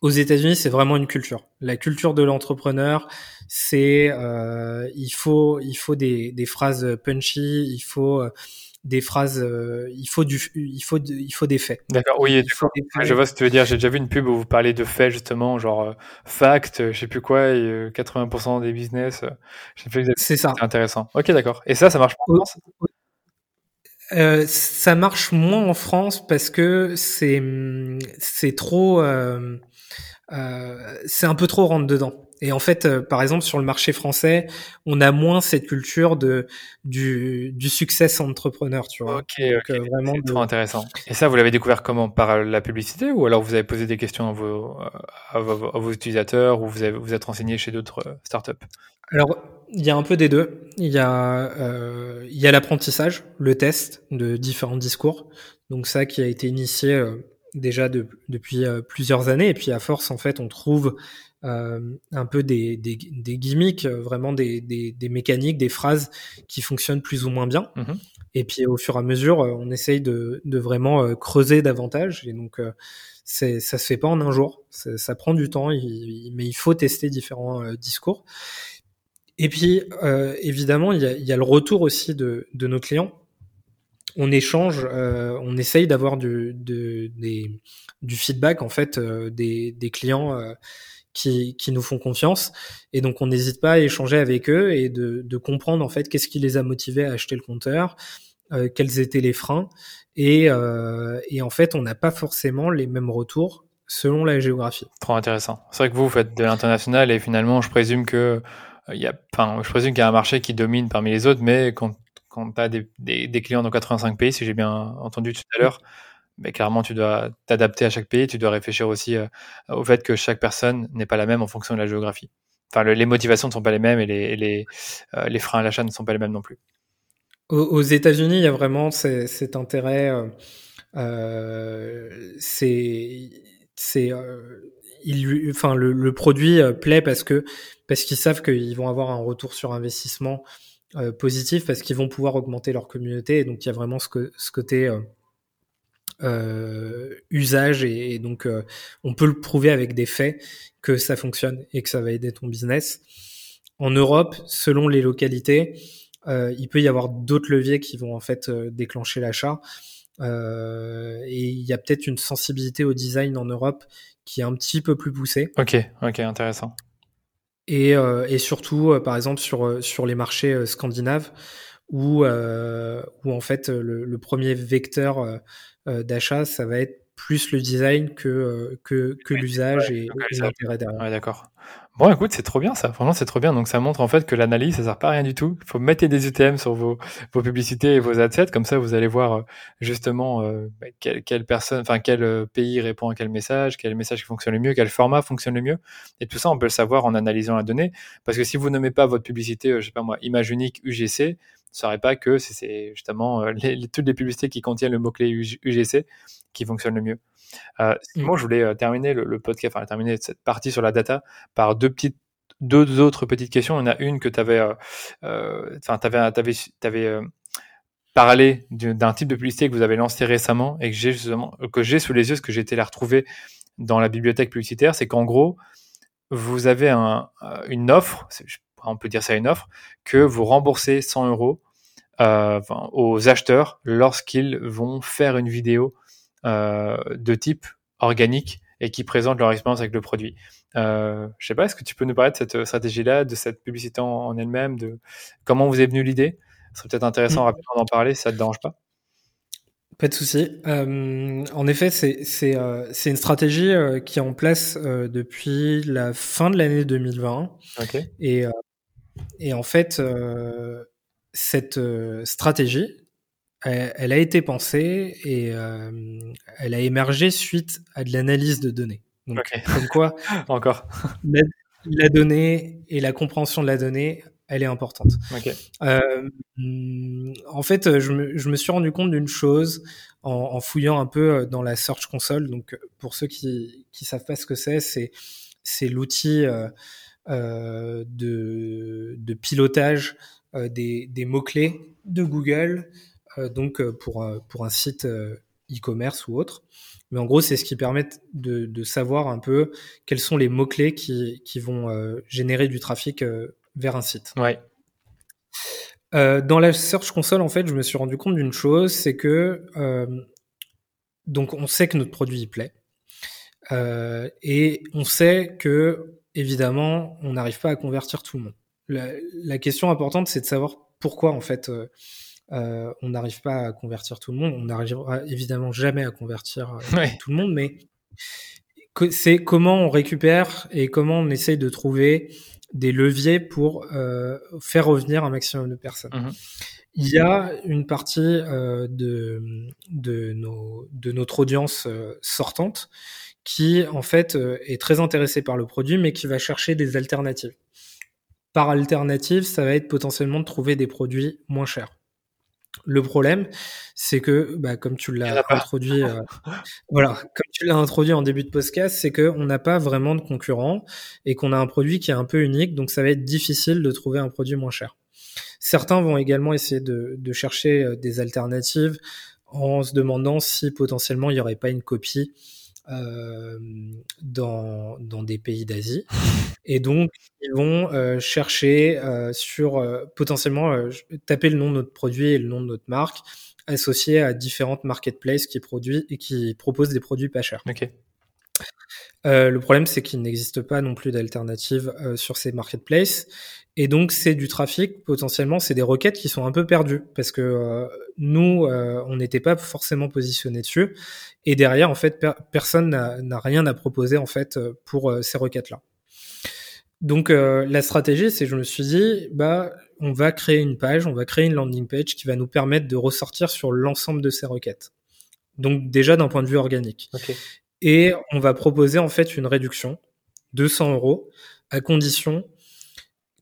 aux États-Unis, c'est vraiment une culture. La culture de l'entrepreneur, c'est euh, il faut il faut des, des phrases punchy, il faut des phrases, euh, il faut du, il faut, il faut des faits. D'accord, oui, je vois ce que tu veux dire. J'ai déjà vu une pub où vous parlez de faits justement, genre euh, fact, je sais plus quoi, et 80% des business. C'est ça. C'est intéressant. Ok, d'accord. Et ça, ça marche pas en France? Euh, ça marche moins en France parce que c'est c'est trop euh, euh, c'est un peu trop rentre dedans. Et en fait, euh, par exemple, sur le marché français, on a moins cette culture de du, du succès entrepreneur, tu vois. Ok, ok. Euh, vraiment trop intéressant. Et ça, vous l'avez découvert comment? Par la publicité ou alors vous avez posé des questions à vos, à vos, à vos utilisateurs ou vous avez, vous êtes renseigné chez d'autres startups? Alors, il y a un peu des deux. Il y a euh, il y a l'apprentissage, le test de différents discours. Donc ça qui a été initié euh, déjà de, depuis euh, plusieurs années. Et puis à force, en fait, on trouve euh, un peu des, des, des gimmicks, euh, vraiment des, des, des, mécaniques, des phrases qui fonctionnent plus ou moins bien. Mmh et puis au fur et à mesure, on essaye de, de vraiment creuser davantage. Et donc, c'est, ça se fait pas en un jour. Ça, prend du temps, mais il faut tester différents discours. Et puis, évidemment, il y a, il y a le retour aussi de, de nos clients on échange, euh, on essaye d'avoir du, feedback en fait euh, des, clients euh, qui, nous font confiance et donc on n'hésite pas à échanger avec eux et de, comprendre en fait qu'est-ce qui les a motivés à acheter le compteur, quels étaient les freins et, en fait on n'a pas forcément les mêmes retours selon la géographie. Trop intéressant. C'est vrai que vous, vous faites de l'international et finalement je présume que il y a, enfin, je présume qu'il y a un marché qui domine parmi les autres, mais quand quand tu des, clients dans 85 pays, si j'ai bien entendu tout à l'heure, mais clairement, tu dois t'adapter à chaque pays. Tu dois réfléchir aussi euh, au fait que chaque personne n'est pas la même en fonction de la géographie. Enfin, les motivations ne sont pas les mêmes et les, euh, les freins à l'achat ne sont pas les mêmes non plus. Aux, États-Unis, il y a vraiment cet intérêt. Euh, c'est, c'est, enfin, le, le, produit plaît parce que parce qu'ils savent qu'ils vont avoir un retour sur investissement euh, positif parce qu'ils vont pouvoir augmenter leur communauté. Et donc, il y a vraiment ce, côté euh, euh usage et, donc on peut le prouver avec des faits que ça fonctionne et que ça va aider ton business. En Europe, selon les localités, il peut y avoir d'autres leviers qui vont en fait déclencher l'achat. et il y a peut-être une sensibilité au design en Europe qui est un petit peu plus poussée. Ok, ok, intéressant et, euh, et surtout euh, par exemple sur euh, sur les marchés scandinaves où où en fait le, le premier vecteur d'achat ça va être plus le design que que, que l'usage et, l'intérêt derrière. Ouais, d'accord. Bon, écoute, c'est trop bien ça. Franchement, c'est trop bien. Donc, ça montre en fait que l'analyse, ça sert pas à rien du tout. Il faut mettre des UTM sur vos, vos publicités et vos adsets. Comme ça, vous allez voir euh, justement euh, bah, quelle, personne, enfin quel euh, pays répond à quel message, quel message fonctionne le mieux, quel format fonctionne le mieux. Et tout ça, on peut le savoir en analysant la donnée. Parce que si vous nommez pas votre publicité, je sais pas moi, image unique UGC, ne saurait pas que c'est justement les, toutes les publicités qui contiennent le mot-clé UGC qui fonctionnent le mieux. Euh, mmh. Moi, je voulais euh, terminer le, podcast, enfin terminer cette partie sur la data par deux petites deux autres petites questions. Il y en a une que tu avais, euh, enfin, t'avais, t'avais, t'avais parlé d'un type de publicité que vous avez lancé récemment et que j'ai justement, que j'ai sous les yeux, ce que j'ai été la retrouver dans la bibliothèque publicitaire, c'est qu'en gros, vous avez un, une offre, on peut dire ça une offre, que vous remboursez 100 euros euh, aux acheteurs lorsqu'ils vont faire une vidéo euh, de type organique et qui présentent leur expérience avec le produit. Euh, je sais pas, est-ce que tu peux nous parler de cette stratégie-là, de cette publicité en, elle-même, de comment vous est venue l'idée? Ce serait peut-être intéressant mm. rapidement d'en parler, si ça te dérange pas. Pas de souci. Euh, en effet, c'est euh, une stratégie euh, qui est en place euh, depuis la fin de l'année 2020. Okay. Et, et en fait, cette stratégie, elle, a été pensée et euh, elle a émergé suite à de l'analyse de données. Donc, comme quoi, encore la, donnée et la compréhension de la donnée, elle est importante. Euh, en fait, je me, je me, suis rendu compte d'une chose en, en, fouillant un peu dans la Search Console. Donc, pour ceux qui qui savent pas ce que c'est, c'est c'est l'outil euh, euh de, de pilotage des, des mots-clés de Google, donc pour, pour un site e-commerce ou autre. Mais en gros, c'est ce qui permet de, de, savoir un peu quels sont les mots-clés qui, qui vont générer du trafic vers un site. Ouais. Euh, dans la Search Console, en fait, je me suis rendu compte d'une chose, c'est que euh, donc on sait que notre produit y plaît, euh, et on sait que évidemment on n'arrive pas à convertir tout le monde. La, la question importante, c'est de savoir pourquoi en fait euh, on n'arrive pas à convertir tout le monde. On n'arrivera évidemment jamais à convertir tout le monde, mais c'est comment on récupère et comment on essaye de trouver des leviers pour euh, faire revenir un maximum de personnes. Mhm. Il y a une partie euh, de, de, nos, de notre audience euh, sortante qui, en fait, euh, est très intéressée par le produit, mais qui va chercher des alternatives. Par alternative, ça va être potentiellement de trouver des produits moins chers. Le problème, c'est que, bah, comme tu l'as introduit, euh, voilà, comme tu l'as introduit en début de podcast, c'est que on n'a pas vraiment de concurrents et qu'on a un produit qui est un peu unique, donc ça va être difficile de trouver un produit moins cher. Certains vont également essayer de, de chercher euh, des alternatives en se demandant si potentiellement il n'y aurait pas une copie euh, dans, dans des pays d'Asie. Et donc, ils vont euh, chercher euh, sur euh, potentiellement taper le nom de notre produit et le nom de notre marque associé à différentes marketplaces qui produisent et qui proposent des produits pas chers. Okay. Euh, le problème, c'est qu'il n'existe pas non plus d'alternative euh, sur ces marketplaces. Et donc, c'est du trafic, potentiellement, c'est des requêtes qui sont un peu perdues parce que euh, nous, on n'était pas forcément positionné dessus. Et derrière, en fait, personne n'a rien à proposer, en fait, pour ces requêtes-là. Donc, la stratégie, c'est je me suis dit, bah, on va créer une page, on va créer une landing page qui va nous permettre de ressortir sur l'ensemble de ces requêtes. Donc, déjà d'un point de vue organique. Okay et on va proposer en fait une réduction de 100 euros à condition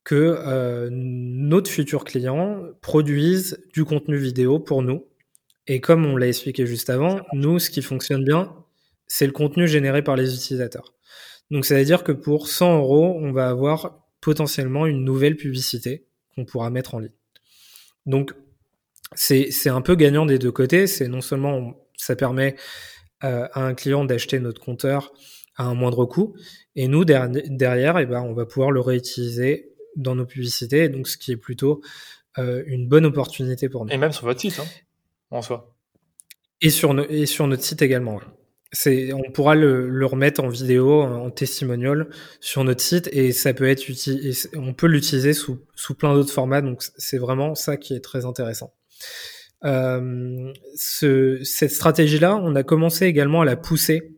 que euh, notre futur client produise du contenu vidéo pour nous. Et comme on l'a expliqué juste avant, nous, ce qui fonctionne bien, c'est le contenu généré par les utilisateurs. Donc, ça veut dire que pour 100 euros, on va avoir potentiellement une nouvelle publicité qu'on pourra mettre en ligne. Donc, c'est un peu gagnant des deux côtés. C'est non seulement ça permet euh, à un client d'acheter notre compteur à un moindre coût. Et nous, derrière, eh ben, on va pouvoir le réutiliser dans nos publicités, donc ce qui est plutôt euh, une bonne opportunité pour nous. Et même sur votre site, hein, en soi. Et sur, et sur notre site également. C'est, on pourra le, le, remettre en vidéo, en testimonial sur notre site et ça peut être utilisé, on peut l'utiliser sous, sous plein d'autres formats. Donc c'est vraiment ça qui est très intéressant. Euh, ce, cette stratégie-là, on a commencé également à la pousser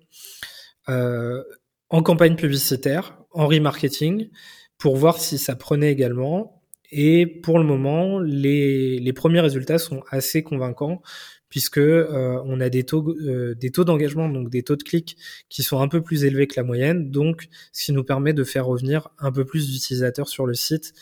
euh, en campagne publicitaire, en remarketing, pour voir si ça prenait également. Et pour le moment, les, les premiers résultats sont assez convaincants puisque euh, on a des taux euh, des taux d'engagement donc des taux de clics qui sont un peu plus élevés que la moyenne donc ce qui nous permet de faire revenir un peu plus d'utilisateurs sur le site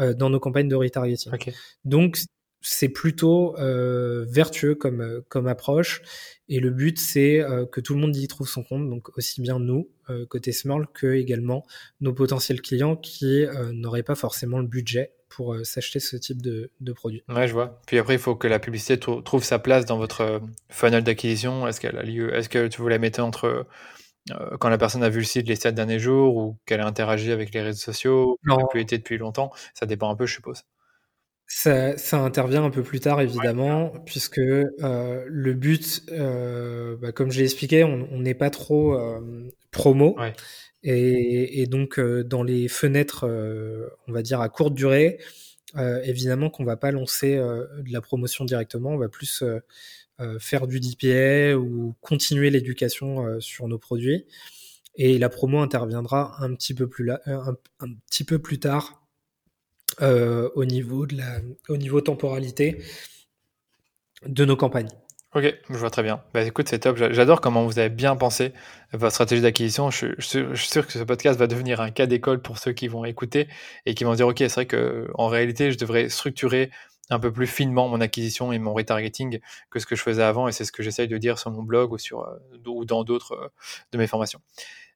euh, dans nos campagnes de retargeting. Okay. Donc c'est plutôt euh, vertueux comme, euh, comme approche. Et le but, c'est euh, que tout le monde y trouve son compte, donc aussi bien nous, euh, côté Smurl, que également nos potentiels clients qui n'auraient pas forcément le budget pour s'acheter ce type de, de produit. Ouais, je vois. Puis après, il faut que la publicité trouve sa place dans votre funnel d'acquisition. Est-ce qu'elle a lieu Est-ce que tu vous la mettez entre quand la personne a vu le site les sept derniers jours ou qu'elle a interagi avec les réseaux sociaux, qu'elle a pu été depuis longtemps? Ça dépend un peu, je suppose. Ça, ça, intervient un peu plus tard, évidemment, puisque euh, le but, euh, bah, comme je l'ai expliqué, on n'est pas trop euh, promo. Ouais. Et, et, donc, euh, dans les fenêtres, euh, on va dire à courte durée, euh, évidemment qu'on va pas lancer de la promotion directement, on va plus faire du DPA ou continuer l'éducation sur nos produits. Et la promo interviendra un petit peu plus, là, un, un petit peu plus tard euh, au, niveau de la, au niveau temporalité de nos campagnes. Ok, je vois très bien. Bah, écoute, c'est top. J'adore comment vous avez bien pensé votre stratégie d'acquisition. Je, je, suis sûr que ce podcast va devenir un cas d'école pour ceux qui vont écouter et qui vont dire, ok, c'est vrai que en réalité, je devrais structurer un peu plus finement mon acquisition et mon retargeting que ce que je faisais avant. Et c'est ce que j'essaye de dire sur mon blog ou sur ou dans d'autres euh, de mes formations.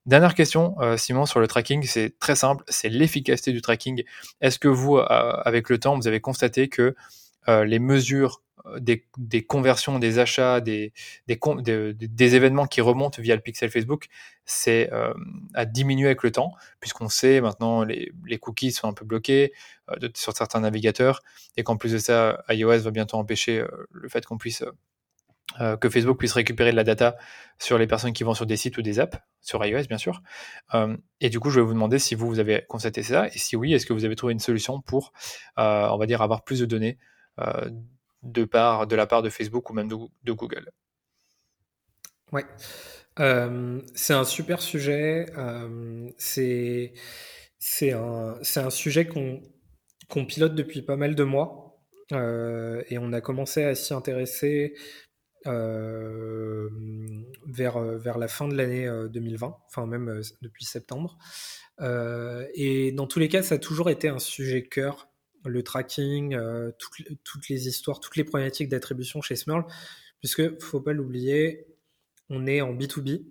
Dernière question, Simon, sur le tracking, c'est très simple, c'est l'efficacité du tracking. Est-ce que vous, avec le temps, vous avez constaté que les mesures des, conversions, des achats, des, des, événements qui remontent via le pixel Facebook, c'est à diminuer avec le temps, puisqu'on sait maintenant les, les cookies sont un peu bloqués sur certains navigateurs, et qu'en plus de ça, iOS va bientôt empêcher le fait qu'on puisse que Facebook puisse récupérer de la data sur les personnes qui vont sur des sites ou des apps, sur iOS bien sûr. et du coup, je vais vous demander si vous, vous avez constaté ça, et si oui, est-ce que vous avez trouvé une solution pour, on va dire, avoir plus de données de, part, de la part de Facebook ou même de, Google. Ouais. Euh, c'est un super sujet. Euh, c'est un, un, sujet qu'on pilote depuis pas mal de mois. Euh, et on a commencé à s'y intéresser vers, vers la fin de l'année 2020, enfin même depuis septembre. et dans tous les cas, ça a toujours été un sujet cœur le tracking, euh, toutes, les histoires, toutes les problématiques d'attribution chez Smurl, puisque faut pas l'oublier, on est en B2B.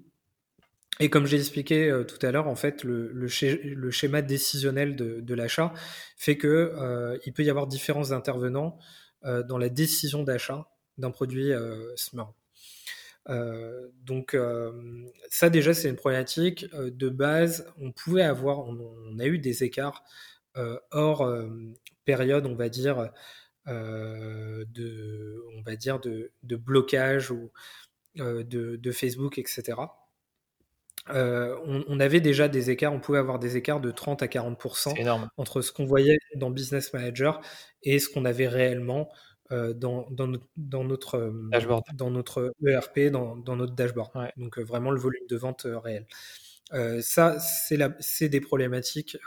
Et comme j'ai expliqué euh, tout à l'heure, en fait, le, schéma décisionnel de, l'achat fait que euh, il peut y avoir différents intervenants dans la décision d'achat d'un produit Smurl. donc ça déjà c'est une problématique de base. On pouvait avoir, on, a eu des écarts hors période, on va dire, euh, de, on va dire de, blocage ou euh, de, Facebook, etc. Euh, on, avait déjà des écarts, on pouvait avoir des écarts de 30 à 40% entre ce qu'on voyait dans Business Manager et ce qu'on avait réellement dans, dans, notre, dashboard. dans notre ERP, dans, notre dashboard. Donc vraiment le volume de vente réel. ça, c'est des problématiques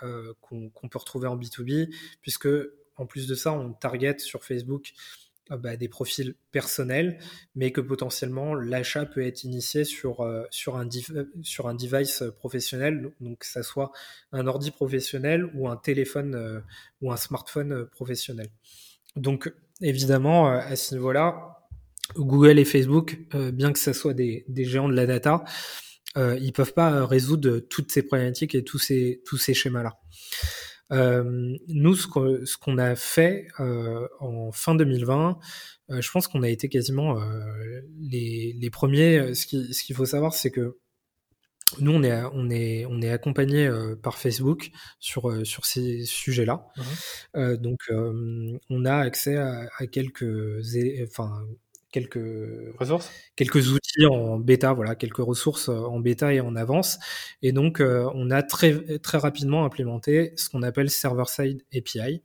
qu'on peut retrouver en B2B, puisque en plus de ça, on target sur Facebook euh, bah, des profils personnels, mais que potentiellement l'achat peut être initié sur, euh, sur, un, sur un device professionnel, donc que ça soit un ordi professionnel ou un téléphone euh, ou un smartphone professionnel. Donc évidemment, à ce niveau-là, Google et Facebook, bien que ce soit des, géants de la data, ils peuvent pas résoudre toutes ces problématiques et tous ces, schémas-là. Euh, nous, ce qu'on a fait euh, en fin 2020, euh, je pense qu'on a été quasiment les, premiers. Ce qu'il faut savoir, c'est que nous, on est, on est, on est accompagné par Facebook sur, sur ces sujets-là. Mmh donc, on a accès à, à quelques, enfin, quelques ressources, quelques outils en bêta, voilà, quelques ressources euh, en bêta et en avance. Et donc, euh, on a très très rapidement implémenté ce qu'on appelle server-side API,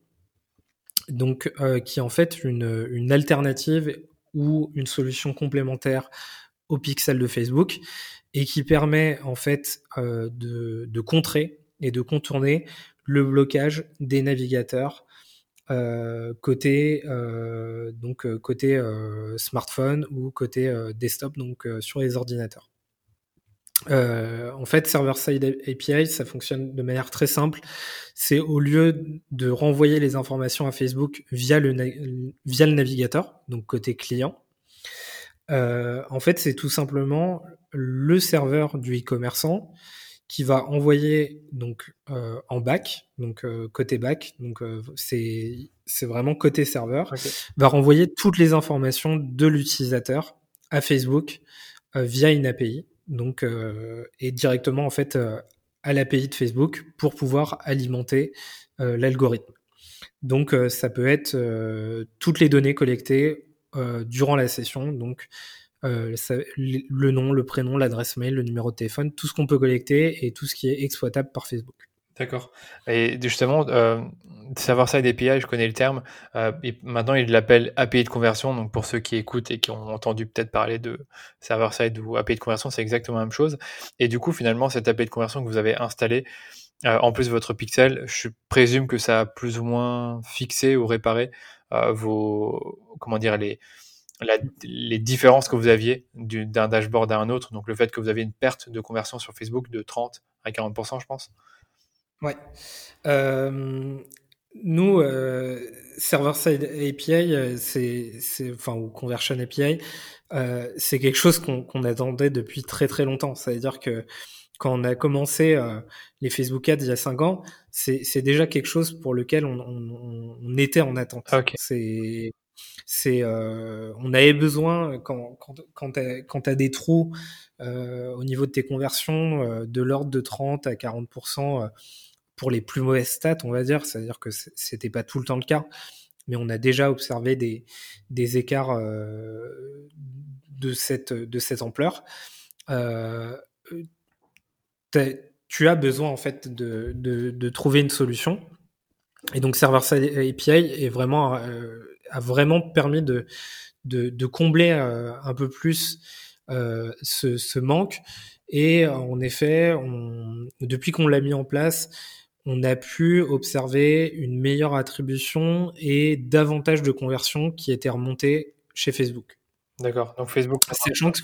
donc euh, qui est en fait une, une alternative ou une solution complémentaire au pixel de Facebook et qui permet en fait de, de contrer et de contourner le blocage des navigateurs euh, côté euh, donc euh, côté smartphone ou côté desktop donc sur les ordinateurs. en fait, server-side API, ça fonctionne de manière très simple. C'est au lieu de renvoyer les informations à Facebook via le, via le navigateur, donc côté client, en fait, c'est tout simplement le serveur du e-commerçant qui va envoyer donc euh, en back, donc euh, côté back, donc euh, c'est c'est vraiment côté serveur, va renvoyer toutes les informations de l'utilisateur à Facebook via une API, donc et directement en fait à l'API de Facebook pour pouvoir alimenter l'algorithme. Donc ça peut être toutes les données collectées durant la session, donc euh, le nom, le prénom, l'adresse mail, le numéro de téléphone, tout ce qu'on peut collecter et tout ce qui est exploitable par Facebook. D'accord. Et justement, euh, server-side API, je connais le terme. Euh, maintenant, il l'appelle API de conversion. Donc, pour ceux qui écoutent et qui ont entendu peut-être parler de server-side ou API de conversion, c'est exactement la même chose. Et du coup, finalement, cette API de conversion que vous avez installée, euh, en plus de votre pixel, je présume que ça a plus ou moins fixé ou réparé vos, comment dire, les, les différences que vous aviez d'un dashboard à un autre, donc le fait que vous avez une perte de conversion sur Facebook de 30 à 40%, je pense. Ouais. Euh, nous, euh, server-side API, euh, c'est, enfin, ou Conversion API, c'est quelque chose qu'on attendait depuis très très longtemps. C'est-à-dire que quand on a commencé les Facebook Ads il y a cinq ans, c'est déjà quelque chose pour lequel on, on, on était en attente. C'est c'est euh, on avait besoin quand quand quand t'as quand as des trous euh, au niveau de tes conversions euh, de l'ordre de 30 à 40% pour les plus mauvaises stats, on va dire, c'est-à-dire que c'était pas tout le temps le cas, mais on a déjà observé des des écarts de cette de cette ampleur. Tu as besoin en fait de, de, de trouver une solution. Et donc Server Side API est vraiment a vraiment permis de, de, combler euh, un peu plus euh, ce, ce, manque. Et en effet, on, depuis qu'on l'a mis en place, on a pu observer une meilleure attribution et davantage de conversions qui étaient remontées chez Facebook. D'accord. Donc Facebook. Sachant que,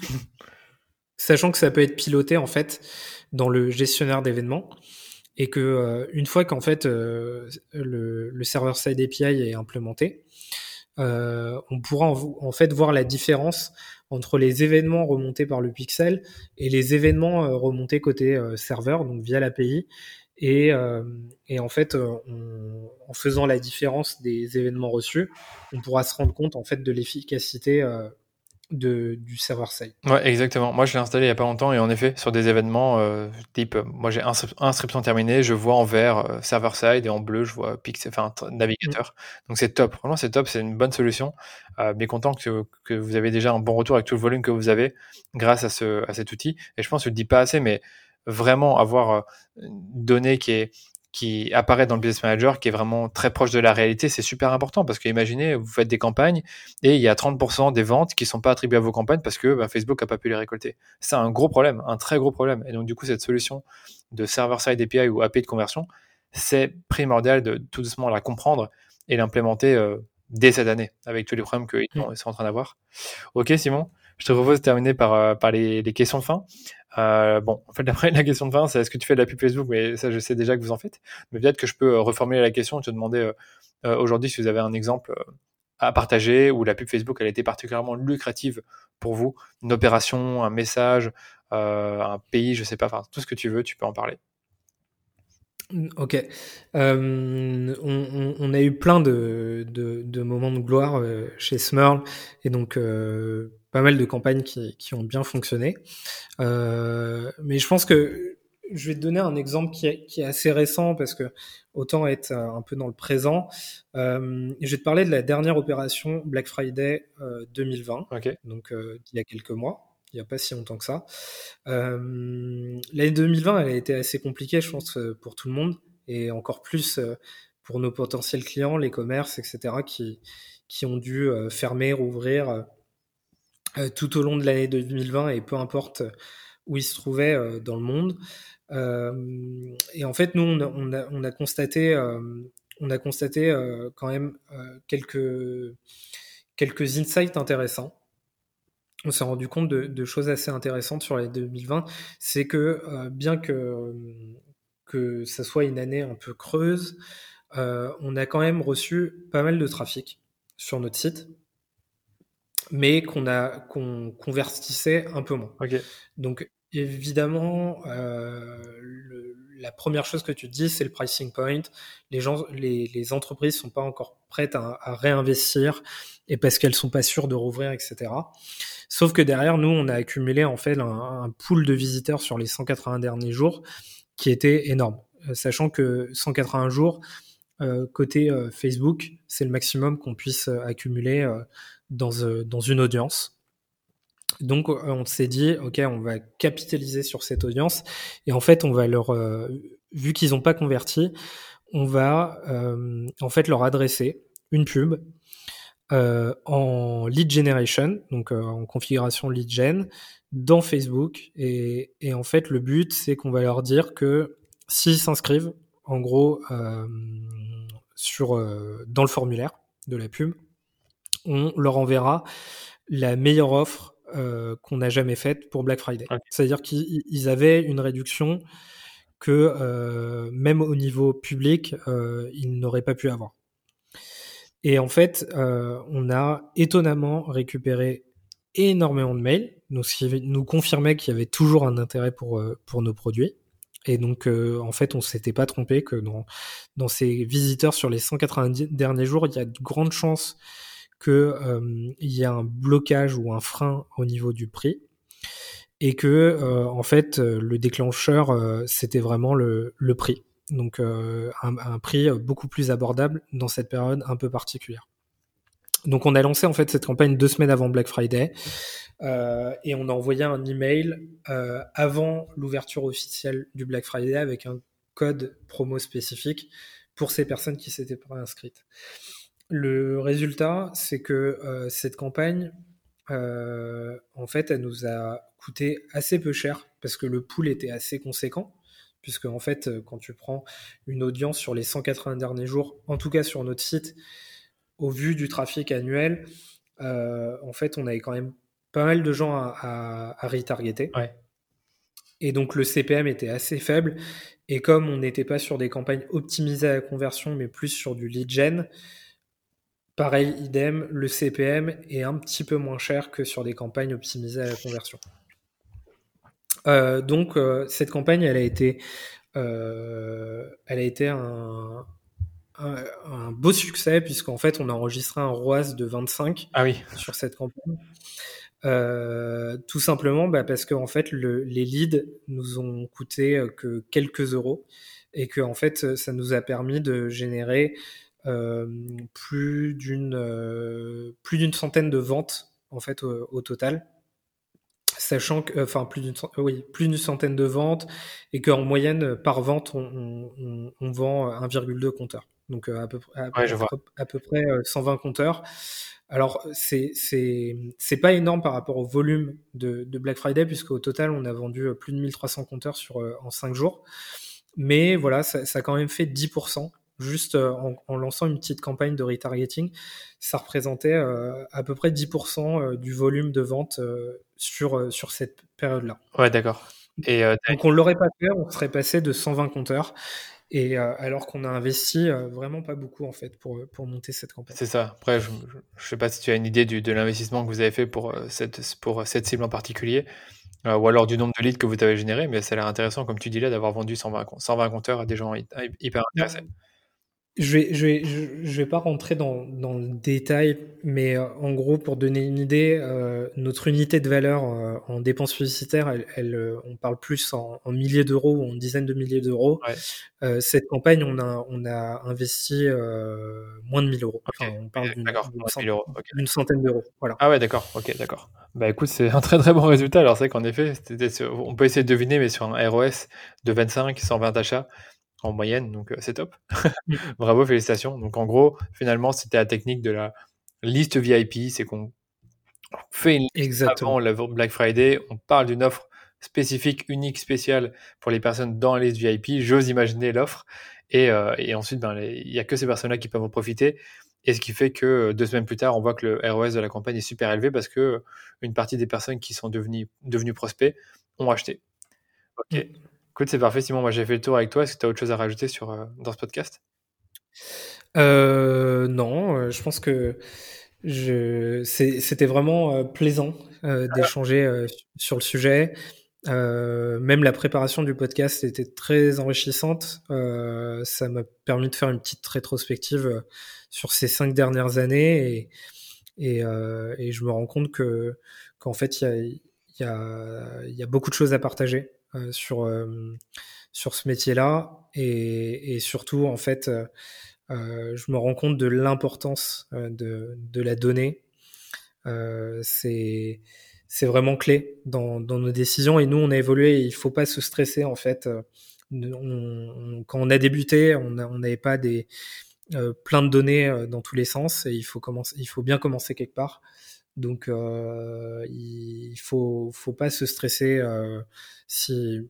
sachant que ça peut être piloté en fait dans le gestionnaire d'événements et que euh, une fois qu'en fait le, le server side API est implémenté, euh, on pourra en, fait voir la différence entre les événements remontés par le pixel et les événements euh, remontés côté euh, serveur, donc via l'API. Et, et en fait, en faisant la différence des événements reçus, on pourra se rendre compte en fait de l'efficacité de, du serveur side. Ouais, exactement. Moi, je l'ai installé il y a pas longtemps et en effet, sur des événements euh, type, moi j'ai inscription terminée, je vois en vert euh, server side et en bleu, je vois pixel, enfin navigateur. Mm. Donc c'est top. Vraiment, c'est top. C'est une bonne solution. Euh, mais content que, que vous avez déjà un bon retour avec tout le volume que vous avez grâce à, ce, à cet outil. Et je pense que je le dis pas assez, mais vraiment avoir euh, une donnée qui est qui apparaît dans le business manager, qui est vraiment très proche de la réalité, c'est super important parce que imaginez, vous faites des campagnes et il y a 30% des ventes qui sont pas attribuées à vos campagnes parce que bah, Facebook a pas pu les récolter. C'est un gros problème, un très gros problème. Et donc du coup, cette solution de server-side API ou API de conversion, c'est primordial de tout doucement la comprendre et l'implémenter euh, dès cette année avec tous les problèmes qu'ils mmh. sont en train d'avoir. Ok Simon, je te propose de terminer par, euh, par les, les questions de fin. Euh, bon, en fait, après, la question de fin, c'est est-ce que tu fais de la pub Facebook? Mais ça, je sais déjà que vous en faites. Mais peut-être que je peux euh, reformuler la question et te demander euh, aujourd'hui si vous avez un exemple à partager où la pub Facebook elle été particulièrement lucrative pour vous, une opération, un message, un pays, je sais pas, enfin tout ce que tu veux, tu peux en parler. Ok. Euh, on, a eu plein de, moments de gloire chez Smurl et donc pas mal de campagnes qui, qui ont bien fonctionné. Euh, mais je pense que je vais te donner un exemple qui est, qui est, assez récent parce que autant être un peu dans le présent. Euh, je vais te parler de la dernière opération Black Friday euh, 2020, donc euh, il y a quelques mois. Il n'y a pas si longtemps que ça. Euh, L'année 2020, elle a été assez compliquée, je pense, pour tout le monde, et encore plus euh, pour nos potentiels clients, les commerces, etc., qui, qui ont dû fermer, rouvrir euh, tout au long de l'année 2020 et peu importe où il se trouvait euh, dans le monde. Euh, et en fait, nous, on a, on a, on a constaté, on a constaté quand même quelques, quelques insights intéressants on s'est rendu compte de, choses assez intéressantes sur l'année 2020. C'est que bien que, que ça soit une année un peu creuse, euh, on a quand même reçu pas mal de trafic sur notre site mais qu'on a qu'on convertissait un peu moins. Donc évidemment, euh, le, la première chose que tu dis, c'est le pricing point. Les gens, les, les entreprises sont pas encore prêtes à, à, réinvestir et parce qu'elles sont pas sûres de rouvrir, etc. Sauf que derrière, nous, on a accumulé en fait un, un pool de visiteurs sur les 180 derniers jours qui était énorme, euh, sachant que 180 jours euh, côté euh, Facebook, c'est le maximum qu'on puisse euh, euh, dans, une audience. Donc on s'est dit, ok, on va capitaliser sur cette audience et en fait on va leur, vu qu'ils n'ont pas converti, on va en fait leur adresser une pub en lead generation, donc en configuration lead gen, dans Facebook. Et, en fait, le but, c'est qu'on va leur dire que s'ils s'inscrivent, en gros, euh, sur, euh, dans le formulaire de la pub, on leur enverra la meilleure offre euh, qu'on a jamais faite pour Black Friday. C'est-à-dire qu'ils avaient une réduction que euh, même au niveau public, euh, ils n'auraient pas pu avoir. Et en fait, on a étonnamment récupéré énormément de mails donc ce qui nous confirmait qu'il y avait toujours un intérêt pour, pour nos produits. Et donc, en fait, on s'était pas trompé que dans, dans ces visiteurs sur les 190 derniers jours, il y a de grandes chances qu'il y ait un blocage ou un frein au niveau du prix et que en fait le déclencheur c'était vraiment le, prix donc un, prix beaucoup plus abordable dans cette période un peu particulière donc on a lancé en fait cette campagne deux semaines avant Black Friday euh, et on a envoyé un email euh, avant l'ouverture officielle du Black Friday avec un code promo spécifique pour ces personnes qui s'étaient pas inscrites. Le résultat, c'est que euh, cette campagne, euh, en fait, elle nous a coûté assez peu cher parce que le pool était assez conséquent. Puisque en fait, quand tu prends une audience sur les 180 derniers jours, en tout cas sur notre site, au vu du trafic annuel, euh, en fait, on avait quand même pas mal de gens à, retargeter. Et donc le CPM était assez faible. Et comme on n'était pas sur des campagnes optimisées à la conversion, mais plus sur du lead gen, pareil, idem, le CPM est un petit peu moins cher que sur des campagnes optimisées à la conversion. Euh, donc euh, cette campagne, elle a été, elle a été un, un, beau succès puisqu'en fait on a enregistré un ROAS de 25 ah oui. sur cette campagne. Euh, tout simplement bah, parce que en fait le, les leads nous ont coûté euh, que quelques euros et que en fait ça nous a permis de générer euh, plus d'une euh, plus d'une centaine de ventes en fait au, au total sachant que, enfin, plus d'une, oui, plus d'une centaine de ventes et qu'en moyenne, par vente, on, on, on vend 1,2 compteurs donc euh, à peu, à, à peu près 120 euh, compteurs. Alors c'est c'est c'est pas énorme par rapport au volume de, de Black Friday puisqu'au total on a vendu euh, plus de 1300 compteurs sur en 5 jours. Mais voilà, ça, ça a quand même fait 10% juste en, en, lançant une petite campagne de retargeting, ça représentait euh, à peu près 10% du volume de vente euh, sur, sur cette période-là. Ouais, d'accord. Et Donc on l'aurait pas fait, on serait passé de 120 compteurs et euh, alors qu'on a investi euh, vraiment pas beaucoup en fait pour, pour monter cette campagne. C'est ça. Après, je ne sais pas si tu as une idée du, de l'investissement que vous avez fait pour euh, cette, pour cette cible en particulier, ou alors du nombre de leads que vous avez généré, mais ça a l'air intéressant, comme tu dis là, d'avoir vendu 120, 120 compteurs à des gens hyper intéressés. Je vais, je vais, je vais pas rentrer dans, dans le détail, mais euh, en gros, pour donner une idée, euh, notre unité de valeur euh, en dépenses publicitaires, elle, elle on parle plus en, en milliers d'euros ou en dizaines de milliers d'euros. Ouais. cette campagne, on a, on a investi moins de 1000 euros. Enfin, on parle d'une centaine, okay. centaine d'euros. Voilà. Ah ouais, d'accord. Ok, d'accord. Bah écoute, c'est un très très bon résultat. Alors c'est qu'en effet, on peut essayer de deviner, mais sur un ROS de 25, 120 achats en moyenne, donc c'est top. Bravo, félicitations. Donc en gros, finalement, c'était la technique de la liste VIP, c'est qu'on fait une liste avant la Black Friday, on parle d'une offre spécifique, unique, spéciale pour les personnes dans la liste VIP. J'ose imaginer l'offre. Et, euh, et, ensuite, ben, il n'y a que ces personnes-là qui peuvent en profiter. Et ce qui fait que deux semaines plus tard, on voit que le ROS de la campagne est super élevé parce que une partie des personnes qui sont devenues, devenues prospects ont acheté. Ok. Écoute, c'est parfait, Simon. Moi, j'ai fait le tour avec toi. Est-ce que tu as autre chose à rajouter sur, euh, dans ce podcast? Euh, Non, euh, je pense que je... c'était vraiment plaisant d'échanger sur le sujet. même la préparation du podcast était très enrichissante. ça m'a permis de faire une petite rétrospective sur ces cinq dernières années et, et, et je me rends compte que qu'en fait il y a, y, a, y a beaucoup de choses à partager. Euh, sur, euh, sur ce métier-là. Et, et, surtout, en fait, euh, je me rends compte de l'importance de, de la donnée. c'est c'est vraiment clé dans, dans, nos décisions. Et nous, on a évolué. il faut pas se stresser en fait. On, quand on a débuté, on n'avait pas des euh, plein de données dans tous les sens. Et il faut commencer. Il faut bien commencer quelque part. Donc, euh, il faut, faut pas se stresser euh, si,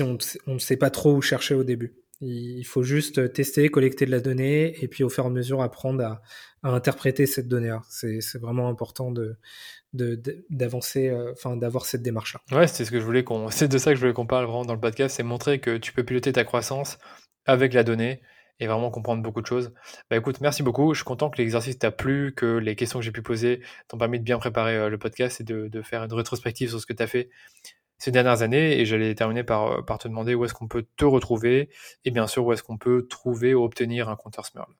on ne sait pas trop où chercher au début. Il faut juste tester, collecter de la donnée et puis au fur et à mesure apprendre à, interpréter cette donnée-là. C'est vraiment important d'avancer, euh, d'avoir cette démarche-là. Ouais, c'est ce que je voulais qu'on, c'est de ça que je voulais qu'on parle vraiment dans le podcast, c'est montrer que tu peux piloter ta croissance avec la donnée et vraiment comprendre beaucoup de choses. Bah écoute, merci beaucoup. Je suis content que l'exercice t'a plu, que les questions que j'ai pu poser t'ont permis de bien préparer euh, le podcast et de, faire une rétrospective sur ce que tu as fait ces dernières années. Et j'allais terminer par, euh, par te demander où est-ce qu'on peut te retrouver et bien sûr où est-ce qu'on peut trouver ou obtenir un compteur Smurl.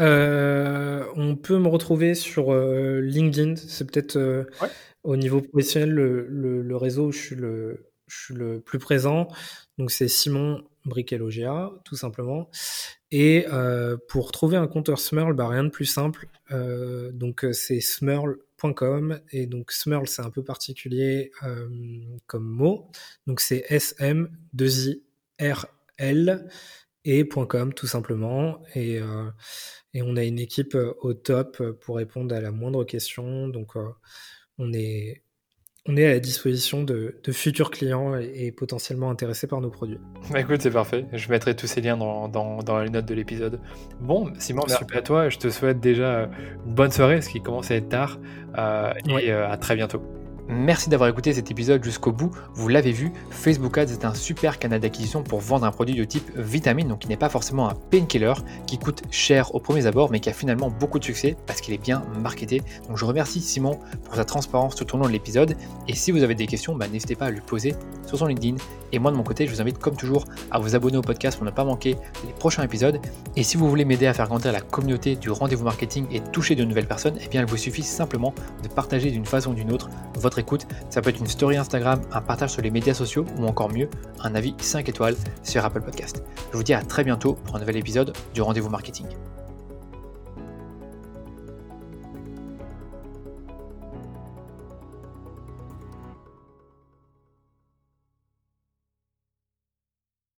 Euh, on peut me retrouver sur LinkedIn. C'est peut-être au niveau professionnel le, réseau où je suis le, je suis le plus présent. Donc c'est Simon Briquelogia, tout simplement. Et euh, pour trouver un compteur Smurl, bah, rien de plus simple. Euh, donc euh, c'est smurl.com et donc Smurl c'est un peu particulier comme mot. Donc c'est S M 2 I R L et .com tout simplement. Et on a une équipe au top pour répondre à la moindre question. Donc on est on est à la disposition de, futurs clients et, potentiellement intéressés par nos produits. Bah écoute, c'est parfait. Je mettrai tous ces liens dans, dans, les notes de l'épisode. Bon, Simon, merci à toi. Je te souhaite déjà une bonne soirée, ce qui commence à être tard. Euh, et euh, à très bientôt. Merci d'avoir écouté cet épisode jusqu'au bout. Vous l'avez vu, Facebook Ads est un super canal d'acquisition pour vendre un produit de type vitamine, donc qui n'est pas forcément un painkiller, qui coûte cher au premier abord, mais qui a finalement beaucoup de succès parce qu'il est bien marketé. Donc je remercie Simon pour sa transparence tout au long de l'épisode. Et si vous avez des questions, bah, n'hésitez pas à lui poser sur son LinkedIn. Et moi de mon côté, je vous invite comme toujours à vous abonner au podcast pour ne pas manquer les prochains épisodes. Et si vous voulez m'aider à faire grandir la communauté du rendez-vous marketing et toucher de nouvelles personnes, eh bien il vous suffit simplement de partager d'une façon ou d'une autre écoute. Ça peut être une story Instagram, un partage sur les médias sociaux ou encore mieux, un avis 5 étoiles sur Apple Podcast. Je vous dis à très bientôt pour un nouvel épisode du rendez-vous marketing.